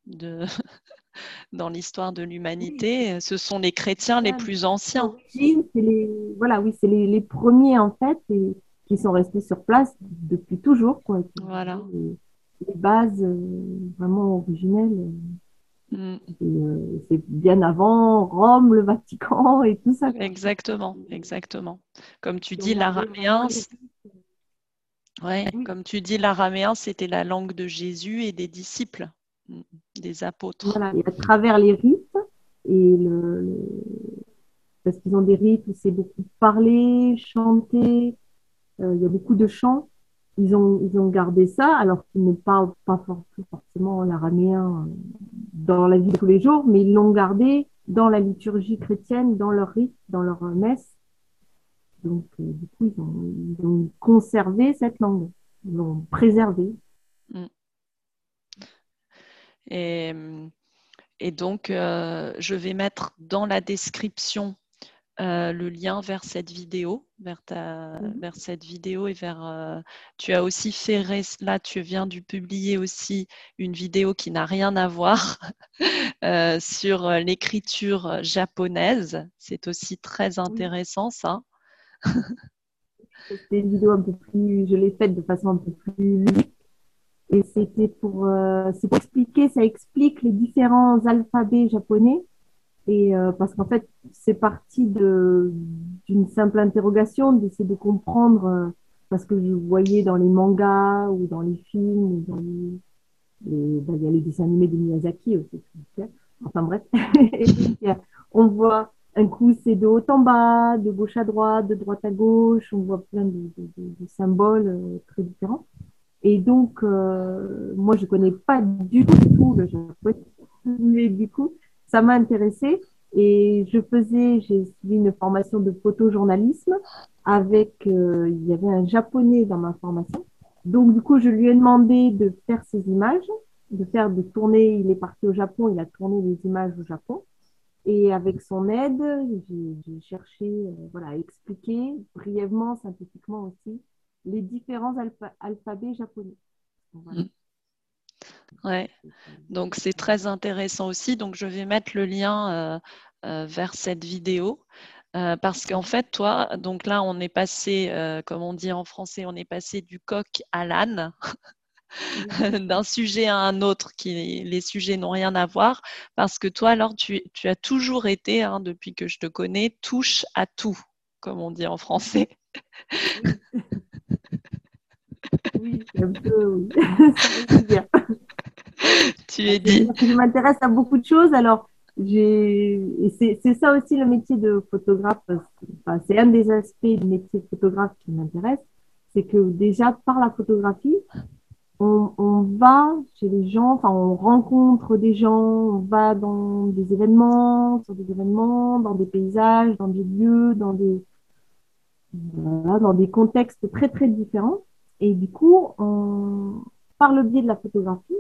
de, dans l'histoire de l'humanité. Ce sont les chrétiens les plus anciens. Les, voilà, oui, c'est les, premiers en fait et, qui sont restés sur place depuis toujours. Quoi, voilà. Les, bases euh, vraiment originelles. Mm. Euh, c'est bien avant Rome, le Vatican et tout ça. Exactement, exactement. Comme tu dis, l'araméen, ouais, comme tu dis, l'araméen, c'était la langue de Jésus et des disciples, mm, des apôtres. Voilà, et à travers les rites et le, parce qu'ils ont des rites où c'est beaucoup parler, chanter, euh, il y a beaucoup de chants ils ont, ils ont gardé ça, alors qu'ils ne parlent pas forcément l'araméen euh, dans la vie de tous les jours, mais ils l'ont gardé dans la liturgie chrétienne, dans leur rite, dans leur messe. Donc, euh, du coup, ils ont, ils ont, conservé cette langue, ils l'ont préservée. Mm. Et, et, donc, euh, je vais mettre dans la description euh, le lien vers cette vidéo, vers, ta, mmh. vers cette vidéo et vers. Euh, tu as aussi fait là, tu viens de publier aussi une vidéo qui n'a rien à voir euh, sur l'écriture japonaise. C'est aussi très intéressant ça. C'est une vidéo un peu plus, je l'ai faite de façon un peu plus et c'était pour, pour expliquer, ça explique les différents alphabets japonais et euh, parce qu'en fait, c'est parti d'une simple interrogation, d'essayer de comprendre, euh, parce que je voyais dans les mangas ou dans les films, ou dans les, ben, il y a les dessins animés de Miyazaki aussi. Enfin bref, on voit un coup c'est de haut en bas, de gauche à droite, de droite à gauche, on voit plein de, de, de symboles euh, très différents. Et donc, moi, je connais pas du tout le japonais, mais du coup, ça m'a intéressée et je faisais, j'ai suivi une formation de photojournalisme avec, euh, il y avait un japonais dans ma formation. Donc, du coup, je lui ai demandé de faire ces images, de faire, de tourner. Il est parti au Japon, il a tourné les images au Japon. Et avec son aide, j'ai cherché, euh, voilà, à expliquer brièvement, synthétiquement aussi, les différents alphabets japonais. Voilà. Ouais. Donc c'est très intéressant aussi. Donc je vais mettre le lien euh, euh, vers cette vidéo. Euh, parce qu'en fait, toi, donc là, on est passé, comme on dit en français, on est passé du coq à l'âne, d'un sujet à un autre, qui les sujets n'ont rien à voir, parce que toi, alors, tu, as toujours été, hein, depuis que je te connais, touche à tout, comme on dit en français. oui, un peu, oui. tu es dit. Je m'intéresse à beaucoup de choses. Alors, c'est ça aussi le métier de photographe. c'est un des aspects du métier de photographe qui m'intéresse. C'est que déjà, par la photographie, on, va chez les gens, on rencontre des gens, on va dans des événements, sur des événements, dans des paysages, dans des lieux, dans des, contextes très, très différents. Et du coup, par le biais de la photographie,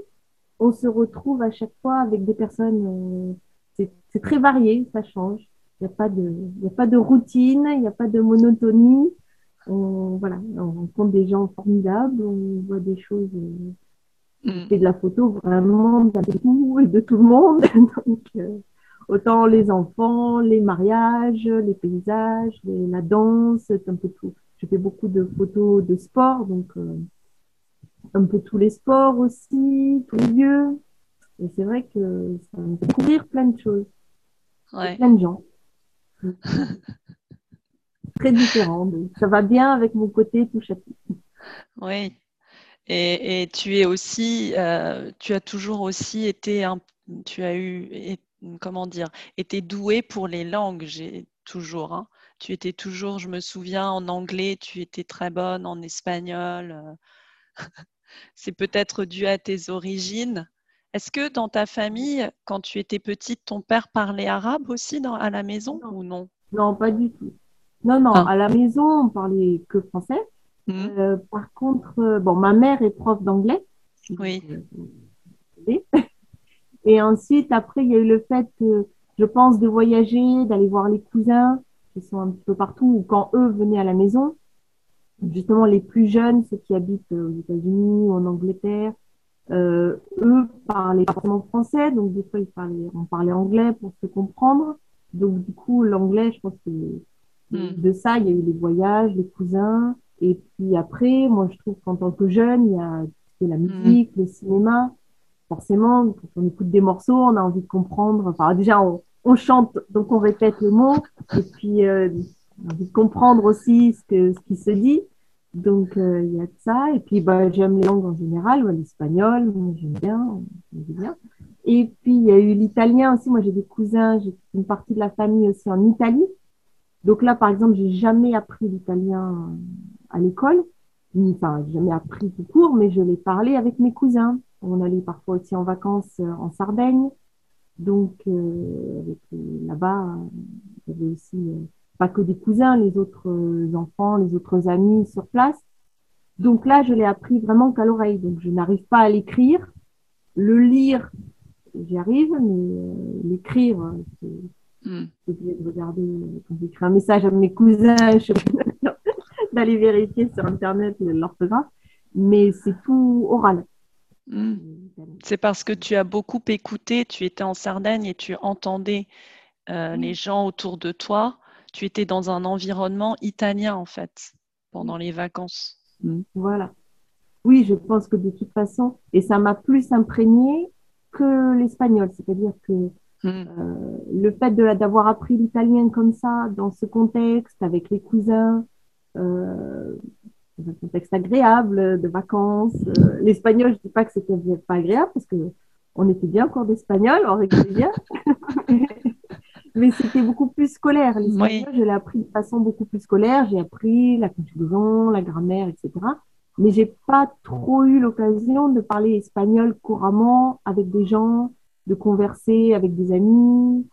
on se retrouve à chaque fois avec des personnes, euh, c'est très varié, ça change. Il n'y a, pas de, a pas de routine, il n'y a pas de monotonie. On, voilà, on rencontre des gens formidables, on voit des choses. Euh, mm. de la photo vraiment de tout et de tout le monde. Donc, euh, autant les enfants, les mariages, les paysages, la danse, un peu tout. Je fais beaucoup de photos de sport, donc un peu tous les sports aussi, tous les lieux. Et c'est vrai que ça me fait découvrir plein de choses. Plein de gens. Très différents. ça va bien avec mon côté tout. Oui. Et, tu es aussi, euh, tu as toujours aussi été, un, tu as eu, comment dire, été doué pour les langues, j'ai toujours. Hein tu étais toujours, je me souviens, en anglais, tu étais très bonne, en espagnol. C'est peut-être dû à tes origines. Est-ce que dans ta famille, quand tu étais petite, ton père parlait arabe aussi dans, à la maison ou non? Non, pas du tout. Non, non, ah. à la maison, on parlait que français. Mmh. Euh, par contre, euh, bon, ma mère est prof d'anglais. Oui. Euh, et ensuite, après, il y a eu le fait, je pense, de voyager, d'aller voir les cousins qui sont un petit peu partout, ou quand eux venaient à la maison. Justement, les plus jeunes, ceux qui habitent aux États-Unis ou en Angleterre, euh, eux parlaient forcément français, donc des fois ils parlaient, on parlait anglais pour se comprendre. Donc du coup, l'anglais, je pense que hmm. de ça, il y a eu les voyages, les cousins. Et puis après, moi, je trouve qu'en tant que jeune, il y a la hmm. musique, le cinéma. Forcément, quand on écoute des morceaux, on a envie de comprendre. Enfin, déjà, on, on chante, donc on répète les mots. Et puis, euh, on a envie de comprendre aussi ce, que, ce qui se dit. Donc, euh, il y a de ça. Et puis, bah, j'aime les langues en général, l'espagnol, j'aime bien, bien. Et puis, il y a eu l'italien aussi. Moi, j'ai des cousins, j'ai une partie de la famille aussi en Italie. Donc là, par exemple, j'ai jamais appris l'italien à l'école. Enfin, j'ai jamais appris tout court, mais je l'ai parlé avec mes cousins. On allait parfois aussi en vacances euh, en Sardaigne. Donc, euh, là-bas, il y avait aussi pas que des cousins, les autres euh, enfants, les autres amis sur place. Donc là, je l'ai appris vraiment qu'à l'oreille. Donc je n'arrive pas à l'écrire. Le lire, j'y arrive, mais euh, l'écrire, c'est mm. de regarder quand j'écris un message à mes cousins, je d'aller vérifier sur Internet l'orthographe. Mais c'est tout oral. Hmm. C'est parce que tu as beaucoup écouté, tu étais en Sardaigne et tu entendais euh, les gens autour de toi tu étais dans un environnement italien en fait pendant les vacances. Mm. Voilà. Oui, je pense que de toute façon, et ça m'a plus imprégné que l'espagnol, c'est-à-dire que mm. euh, le fait d'avoir appris l'italien comme ça, dans ce contexte, avec les cousins, euh, dans un contexte agréable, de vacances. Euh, l'espagnol, je dis pas que c'était pas agréable parce que on était bien en cours d'espagnol, on rigolait bien. Mais c'était beaucoup plus scolaire. L'espagnol, je l'ai appris de façon beaucoup plus scolaire. J'ai appris la conjugaison, la grammaire, etc. Mais j'ai pas trop eu l'occasion de parler espagnol couramment avec des gens, de converser avec des amis,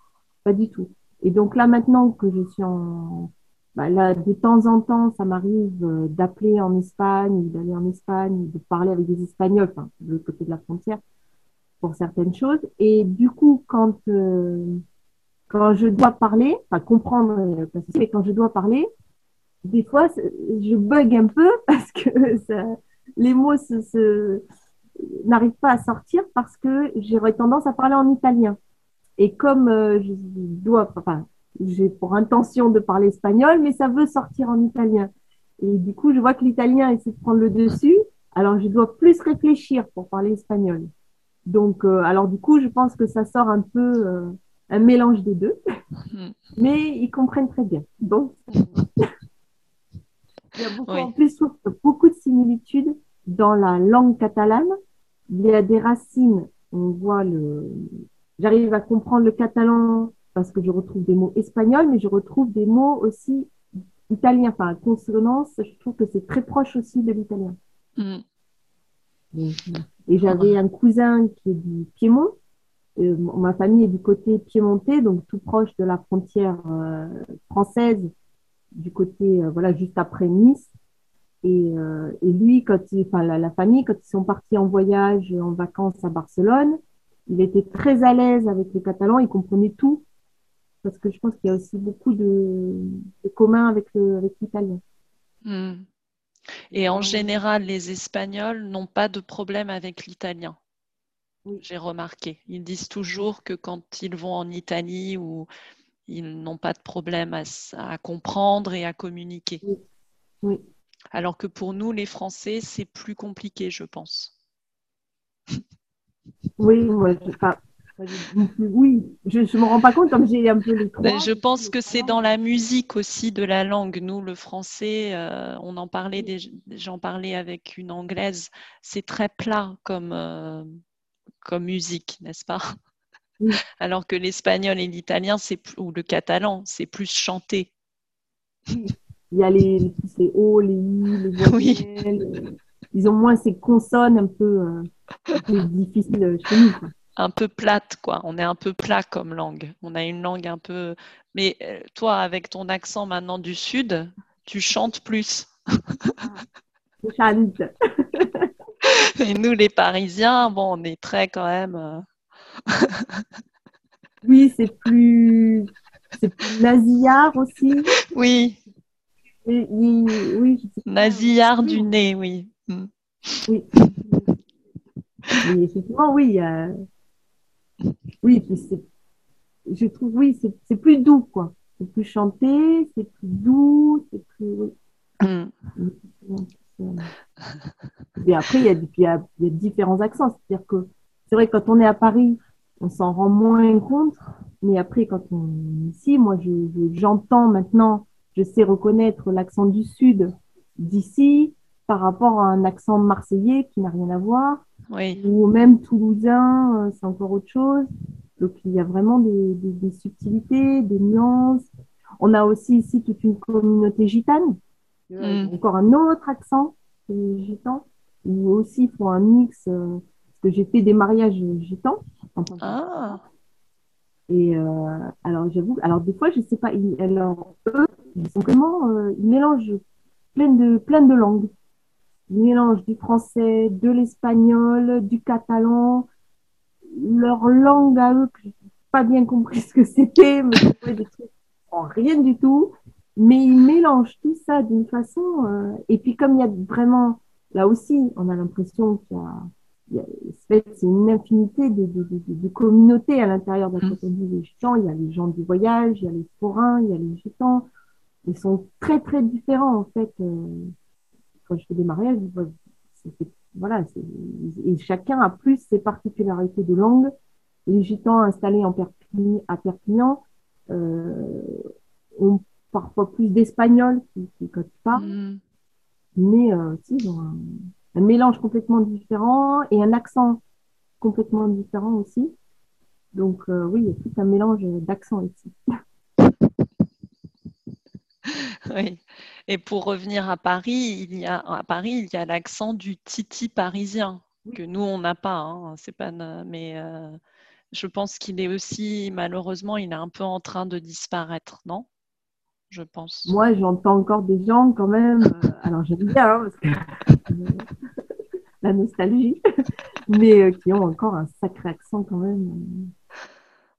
pas du tout. Et donc là, maintenant que je suis en, bah là, de temps en temps, ça m'arrive euh, d'appeler en Espagne, d'aller en Espagne, de parler avec des Espagnols, enfin, de l'autre côté de la frontière, pour certaines choses. Et du coup, quand euh, quand je dois parler, enfin comprendre, euh, mais quand je dois parler, des fois, je bug un peu parce que les mots se, n'arrivent pas à sortir parce que j'aurais tendance à parler en italien. Et comme euh, je dois, enfin, j'ai pour intention de parler espagnol, mais ça veut sortir en italien. Et du coup, je vois que l'italien essaie de prendre le dessus, alors je dois plus réfléchir pour parler espagnol. Donc, euh, alors du coup, je pense que ça sort un peu un mélange des deux, hmm. mais ils comprennent très bien. Donc, il y a beaucoup, en plus beaucoup de similitudes dans la langue catalane. Il y a des racines, on voit le, j'arrive à comprendre le catalan parce que je retrouve des mots espagnols, mais je retrouve des mots aussi italiens, enfin consonance. Je trouve que c'est très proche aussi de l'italien. Hmm. Et j'avais un cousin qui est du Piémont euh, ma famille est du côté piémontais, donc tout proche de la frontière euh, française, du côté, euh, voilà, juste après Nice. Et, lui, quand il, enfin, la, famille, quand ils sont partis en voyage, en vacances à Barcelone, il était très à l'aise avec le catalan, il comprenait tout, parce que je pense qu'il y a aussi beaucoup de, de commun avec l'italien. Hmm. Et en général, les Espagnols n'ont pas de problème avec l'italien j'ai remarqué. Ils disent toujours que quand ils vont en Italie ou ils n'ont pas de problème à, comprendre et à communiquer. Oui. Alors que pour nous, les Français, c'est plus compliqué, je pense. Oui, oui, je ne me rends pas compte comme j'ai un peu les ben, Je pense que c'est dans la musique aussi de la langue. Nous, le français, euh, on en parlait, j'en parlais avec une anglaise, c'est très plat comme, euh, comme musique, n'est-ce pas Alors que l'espagnol et l'italien, c'est ou le catalan, c'est plus chanté. Il y a les, O, les I, les voyelles. Ils ont moins ces consonnes un peu, euh, difficiles chez nous. Un peu plate, quoi. On est un peu plat comme langue. On a une langue un peu. Mais euh, toi, avec ton accent maintenant du sud, tu chantes plus. Je chante. Et nous, les Parisiens, bon, on est très quand même. Euh, oui, c'est plus, c'est plus nasillard aussi. Oui. oui, nasillard du nez, oui. Mm. Oui. effectivement, oui. Oui, je trouve, oui, c'est plus doux, quoi. C'est plus chanté, c'est plus doux, c'est plus. Mm. Et après, il y, a, il, y a, il y a différents accents. C'est-à-dire que c'est vrai que quand on est à Paris, on s'en rend moins compte. Mais après, quand on est ici, moi, j'entends je, maintenant, je sais reconnaître l'accent du sud d'ici par rapport à un accent marseillais qui n'a rien à voir. Oui. Ou même toulousain, euh, c'est encore autre chose. Donc, il y a vraiment des, des, des, subtilités, des nuances. On a aussi ici toute une communauté gitane. Mm. Encore un autre accent gitan. Où aussi, ils font un mix. Euh, parce que j'ai fait des mariages gitans. Ah. Et euh, alors j'avoue, alors des fois je sais pas, ils, alors eux, ils sont vraiment, euh, ils mélangent plein de plein de langues. Ils mélangent du français, de l'espagnol, du catalan. Leur langue à eux, je n'ai pas bien compris ce que c'était, mais des trucs rien du tout. Mais ils mélangent tout ça d'une façon. Euh, et puis comme il y a vraiment, là aussi, on a l'impression qu'il y a c'est une infinité de, de, de, de, communautés à l'intérieur de la Cotanie des Gitans. Il y a les gens du voyage, il y a les forains, il y a les Gitans. Ils sont très, très différents, en fait. Euh, quand je fais des mariages, voilà, et chacun a plus ses particularités de langue. Les Gitans installés en Perpignan, à Perpignan euh, ont parfois plus d'espagnol qui, qui codent pas. Mm. Mais euh, si, ils ont un, un mélange complètement différent et un accent complètement différent aussi. Donc euh, oui, il y a tout un mélange d'accents ici. oui. Et pour revenir à Paris, il y a à Paris, il y a l'accent du titi parisien que nous on n'a pas. Hein. C'est pas, mais euh, je pense qu'il est aussi malheureusement, il est un peu en train de disparaître, non? Je pense. Moi, j'entends encore des gens quand même. Euh, alors j'aime bien hein, parce que la nostalgie, mais euh, qui ont encore un sacré accent quand même.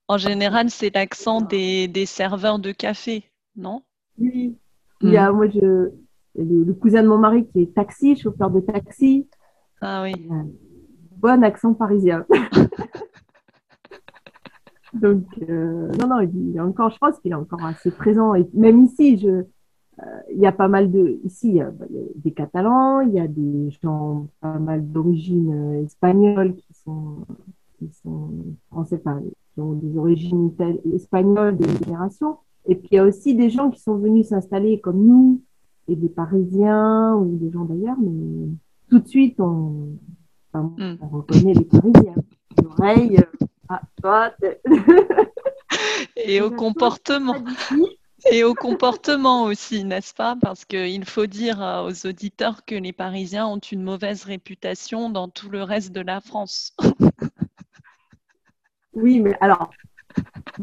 En général, c'est l'accent des, des, serveurs de café, non? Oui. Il y a, mm. moi, je, le, cousin de mon mari qui est taxi, chauffeur de taxi. Ah oui. Bon accent parisien. Donc, euh, non, non, il est encore, je pense qu'il est encore assez présent. Et même ici, je, il y a pas mal de ici il y, a, des Catalans, il y a des gens pas mal d'origine euh, espagnole qui sont qui sont français, enfin, qui ont des origines espagnoles des générations. Et puis il y a aussi des gens qui sont venus s'installer comme nous, et des Parisiens ou des gens d'ailleurs, mais tout de suite on, hmm. on reconnaît les Parisiens. L'oreille, ah, et au comportement. Et au comportement aussi, n'est-ce pas Parce qu'il faut dire euh, aux auditeurs que les Parisiens ont une mauvaise réputation dans tout le reste de la France. oui, mais alors,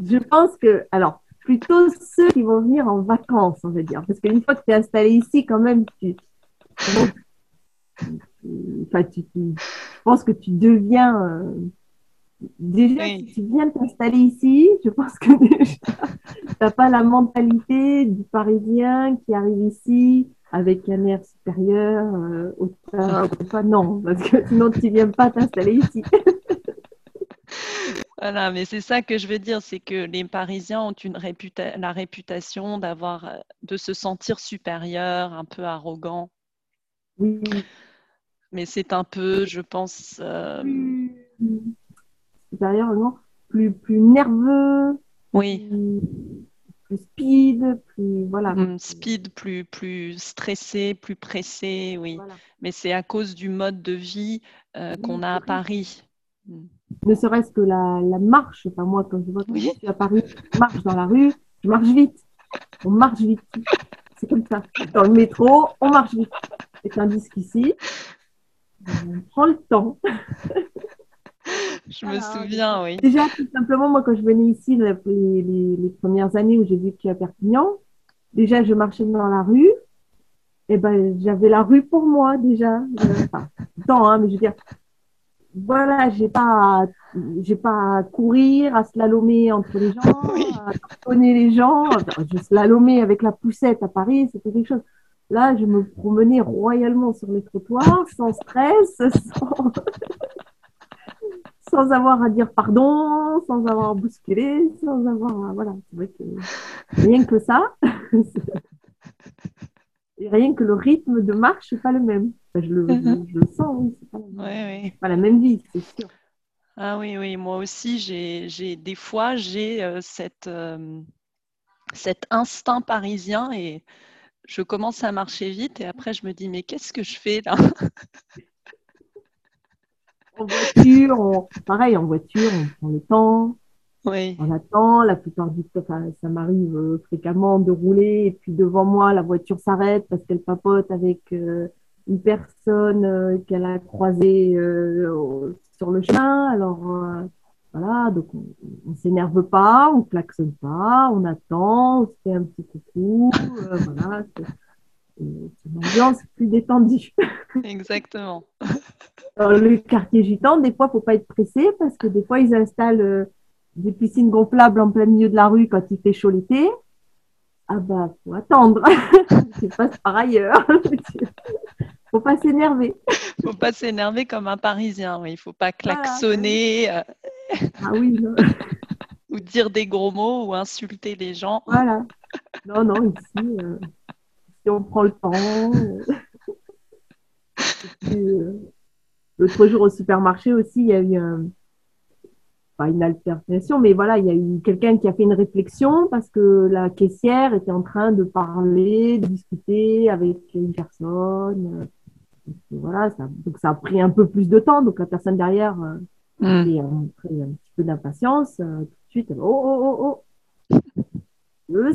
je pense que, alors, plutôt ceux qui vont venir en vacances, on va dire. Parce qu'une fois que tu es installé ici, quand même, tu, enfin, tu, je pense que tu deviens euh, Déjà, si tu viens t'installer ici, je pense que tu n'as pas la mentalité du Parisien qui arrive ici avec un air supérieur, euh, auteur, non, parce que sinon tu ne viens pas t'installer ici. voilà, mais c'est ça que je veux dire, c'est que les Parisiens ont une la réputation d'avoir, euh, de se sentir supérieur, un peu arrogant. Oui. Mais c'est un peu, je pense. Euh, supérieur, non, plus, plus nerveux. Oui. Plus, speed, plus voilà. Mm, speed, plus, plus stressé, plus pressé, oui. Mais c'est à cause du mode de vie euh, qu'on a à Paris. Mm. Ne serait-ce que la, la marche, enfin moi quand je vois que je suis à Paris, je marche dans la rue, je marche vite. On marche vite. c'est comme ça. Dans le métro, on marche vite. Et tandis qu'ici, on prend le temps. Je me souviens, oui. Déjà, tout simplement, moi, quand je venais ici, les, les, premières années où j'ai vécu à Perpignan, déjà, je marchais dans la rue, et ben, j'avais la rue pour moi, déjà. Enfin, temps, hein, mais je veux dire, voilà, j'ai pas, j'ai pas à courir, à slalomer entre les gens, à connaître les gens. je slalomais avec la poussette à Paris, c'était quelque chose. Là, je me promenais royalement sur les trottoirs, sans stress, sans, sans avoir à dire pardon, sans avoir à bousculer, sans avoir Voilà, c'est vrai que rien que ça, et rien que le rythme de marche n'est pas le même. je, le, mhm. je, le, sens, oui, c'est pas, pas, la même vie, c'est sûr. Ah oui, oui, moi aussi, j'ai des fois, j'ai euh, cette, euh, cet instinct parisien et je commence à marcher vite et après je me dis, mais qu'est-ce que je fais là? En voiture, pareil, en voiture, on prend le temps, oui. On attend, la plupart du temps, ça m'arrive euh, fréquemment de rouler et puis devant moi, la voiture s'arrête parce qu'elle papote avec euh, une personne euh, qu'elle a croisée sur le chemin. Alors voilà, donc on, ne s'énerve pas, on klaxonne pas, on attend, on se fait un petit coucou. voilà, c'est une ambiance plus détendue. Exactement. Dans le quartier gitan, des fois, faut pas être pressé parce que des fois, ils installent des piscines gonflables en plein milieu de la rue quand il fait chaud l'été, ah bah faut attendre. C'est pas par ailleurs. faut pas s'énerver. faut pas s'énerver comme un Parisien. Il faut pas klaxonner. Euh, ah oui. ou dire des gros mots ou insulter les gens. Voilà. Non, non, ici, euh, si on prend le temps. Euh, l'autre jour au supermarché aussi, il y a eu un pas une altercation, mais voilà, il y a eu quelqu'un qui a fait une réflexion parce que la caissière était en train de parler, de discuter avec une personne. voilà, ça, donc ça a pris un peu plus de temps. Donc la personne derrière euh, mm. a un petit peu d'impatience. Euh, tout de suite, oh, oh, oh, oh.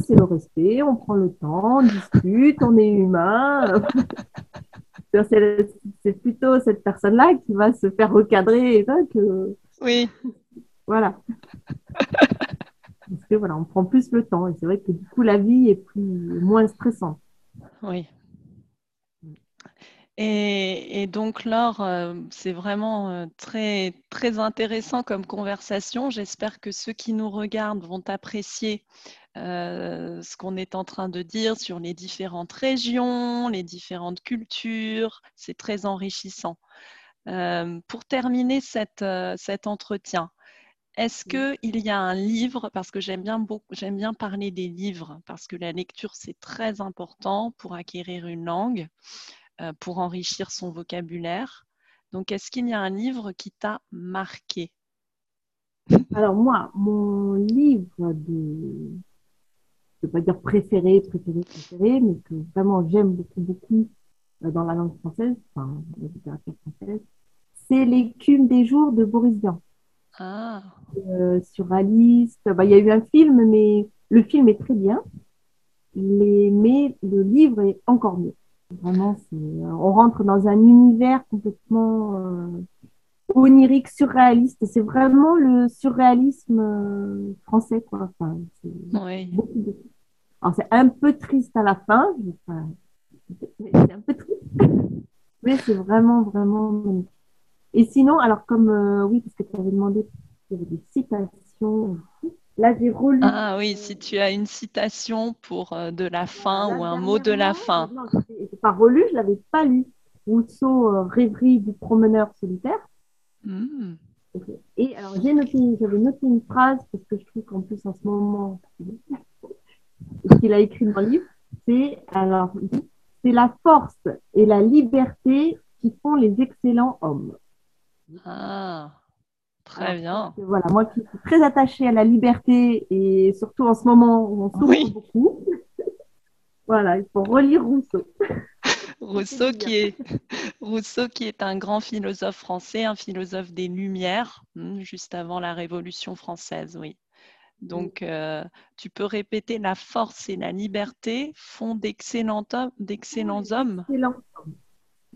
C'est le respect, on prend le temps, on discute, on est humain. c'est plutôt cette personne-là qui va se faire recadrer que. Oui. Voilà. Parce que voilà, on prend plus le temps et c'est vrai que du coup la vie est plus moins stressante. Oui. Et, donc Laure, euh, c'est vraiment euh, très très intéressant comme conversation. J'espère que ceux qui nous regardent vont apprécier euh, ce qu'on est en train de dire sur les différentes régions, les différentes cultures. C'est très enrichissant. pour terminer cette, cet entretien, est-ce qu'il y a un livre, parce que j'aime bien, j'aime bien parler des livres, parce que la lecture, c'est très important pour acquérir une langue, euh, pour enrichir son vocabulaire. Donc, est-ce qu'il y a un livre qui t'a marqué? Alors, moi, mon livre de, je pas dire préféré, préféré, préféré, mais que vraiment j'aime beaucoup, beaucoup euh, dans la langue française, enfin, la littérature française, c'est L'écume des jours de Boris Vian. Ah. Euh, sur Alice. Bah, il y a eu un film, mais le film est très bien. mais le livre est encore mieux. Vraiment, on rentre dans un univers complètement euh, onirique, surréaliste. C'est vraiment le surréalisme euh, français, quoi. Enfin, c'est c'est un peu triste à la fin. c'est un peu triste. mais c'est vraiment, vraiment et sinon, alors comme, euh, oui, parce que tu avais demandé s'il y avait des citations. Là, j'ai relu. Ah oui, si tu as une citation pour euh, de la fin ou un mot de la fin. Non, je n'ai pas relu, je ne l'avais pas lu. Rousseau, euh, Rêverie du promeneur solitaire. Hmm. Et alors, j'ai noté, j'avais noté une phrase parce que je trouve qu'en plus, en ce moment, qu'il a écrit dans le livre, c'est alors, c'est la force et la liberté qui font les excellents hommes. Ah, très bien. voilà, moi qui suis très attachée à la liberté et surtout en ce moment où on souffre beaucoup. voilà, il faut relire Rousseau. Rousseau qui, est, Rousseau qui est un grand philosophe français, un philosophe des Lumières, hmm, juste avant la Révolution française, oui. Donc, euh, tu peux répéter la force et la liberté font d'excellents hommes. D'excellents hommes.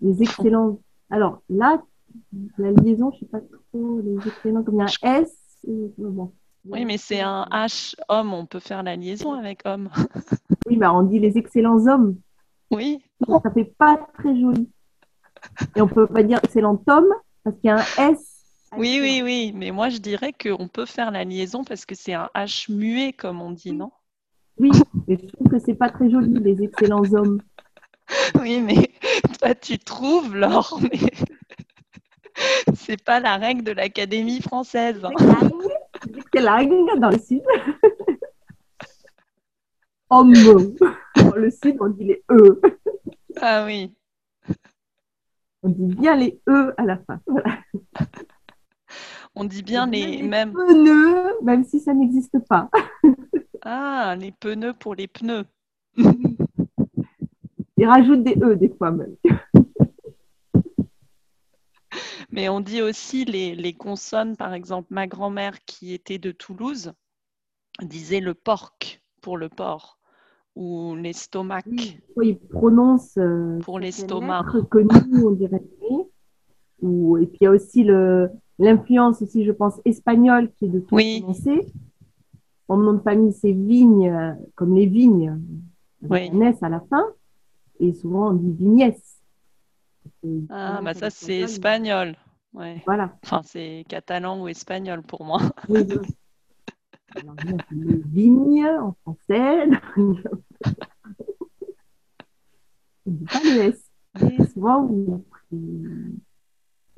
Les excellents. Alors là, la liaison, je ne sais pas trop, les excellents, comme il y a un S. Oui, mais c'est un H homme, on peut faire la liaison avec homme. oui, mais on dit les excellents hommes. Oui. Ça ne fait pas très joli. Et on ne peut pas dire excellent homme parce qu'il y a un S oui, oui, oui, mais moi je dirais qu'on peut faire la liaison parce que c'est un H muet, comme on dit, non? Oui, mais je trouve que c'est pas très joli, les excellents hommes. Oui, mais toi tu trouves, Laure, mais c'est pas la règle de l'Académie française. Règle dans le sud? Homme. Dans le sud, on dit les E. Ah oui. On dit bien les E à la fin. Voilà. On dit bien les, mêmes. Pneus, même si ça n'existe pas. ah, les pneus pour les pneus. Ils rajoutent des E des fois même. Mais on dit aussi les, consonnes, par exemple, ma grand-mère qui était de Toulouse disait le porc pour le porc ou l'estomac. Oui, ils prononcent euh, pour l'estomac. Que nous, on dirait. Ou, et puis il y a aussi le, l'influence aussi, je pense, espagnole qui est de tout oui. prononcer. Mon nom de famille, c'est Vigne, euh, comme les vignes, oui. à la fin. Et souvent, on dit Vignes. Ah, bah ça, c'est espagnol. Ouais. Voilà. Enfin, c'est catalan ou espagnol pour moi. Oui, Alors, vigne en français. on dit pas le S. Et souvent, on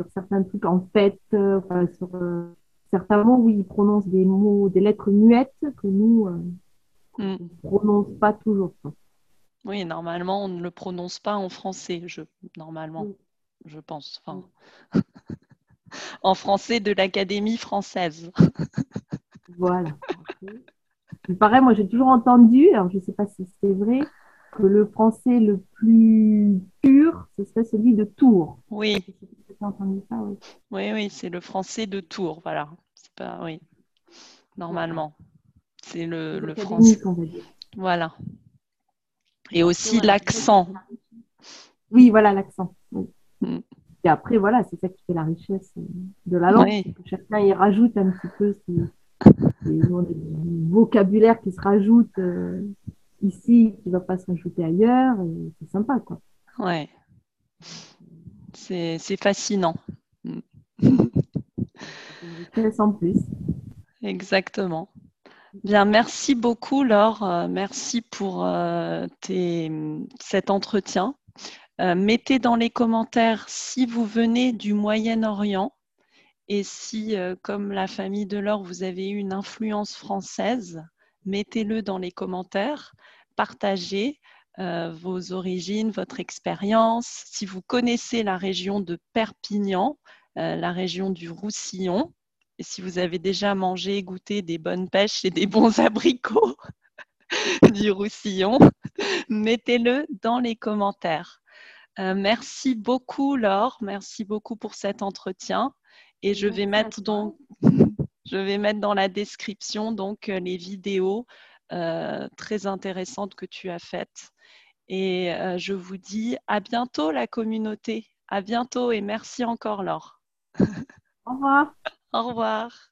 sur certains trucs en fait, euh, sur euh, certains mots, oui, ils prononcent des mots, des lettres muettes que nous, euh, mm. on ne prononce pas toujours. Oui, normalement, on ne le prononce pas en français, je, normalement, je pense. Enfin, en français de l'Académie française. voilà. Il paraît, moi j'ai toujours entendu, alors je ne sais pas si c'est vrai, que le français le plus pur, ce serait celui de Tours. Oui. Oui. Oui, c'est le français de Tours, voilà. C'est pas, oui. Normalement, c'est le, le français. Voilà. Et aussi l'accent. Oui, voilà l'accent. Mm. Et après, voilà, c'est ça qui fait la richesse de la langue. chacun y rajoute un petit peu ses, vocabulaire qui se rajoute. Euh, ici qui ne va pas se rajouter ailleurs. C'est sympa, quoi. Ouais. C'est fascinant. plus. Exactement. Bien, merci beaucoup Laure. Euh, merci pour euh, cet entretien. Euh, mettez dans les commentaires si vous venez du Moyen-Orient et si, comme la famille de Laure, vous avez eu une influence française mettez-le dans les commentaires, partagez euh, vos origines, votre expérience. Si vous connaissez la région de Perpignan, euh, la région du Roussillon, et si vous avez déjà mangé, goûté des bonnes pêches et des bons abricots du Roussillon, mettez-le dans les commentaires. Euh, merci beaucoup Laure, merci beaucoup pour cet entretien. Et je vais mettre donc je vais mettre dans la description donc les vidéos très intéressantes que tu as faites. Et euh, je vous dis à bientôt la communauté. À bientôt et merci encore Laure. Au revoir. Au revoir.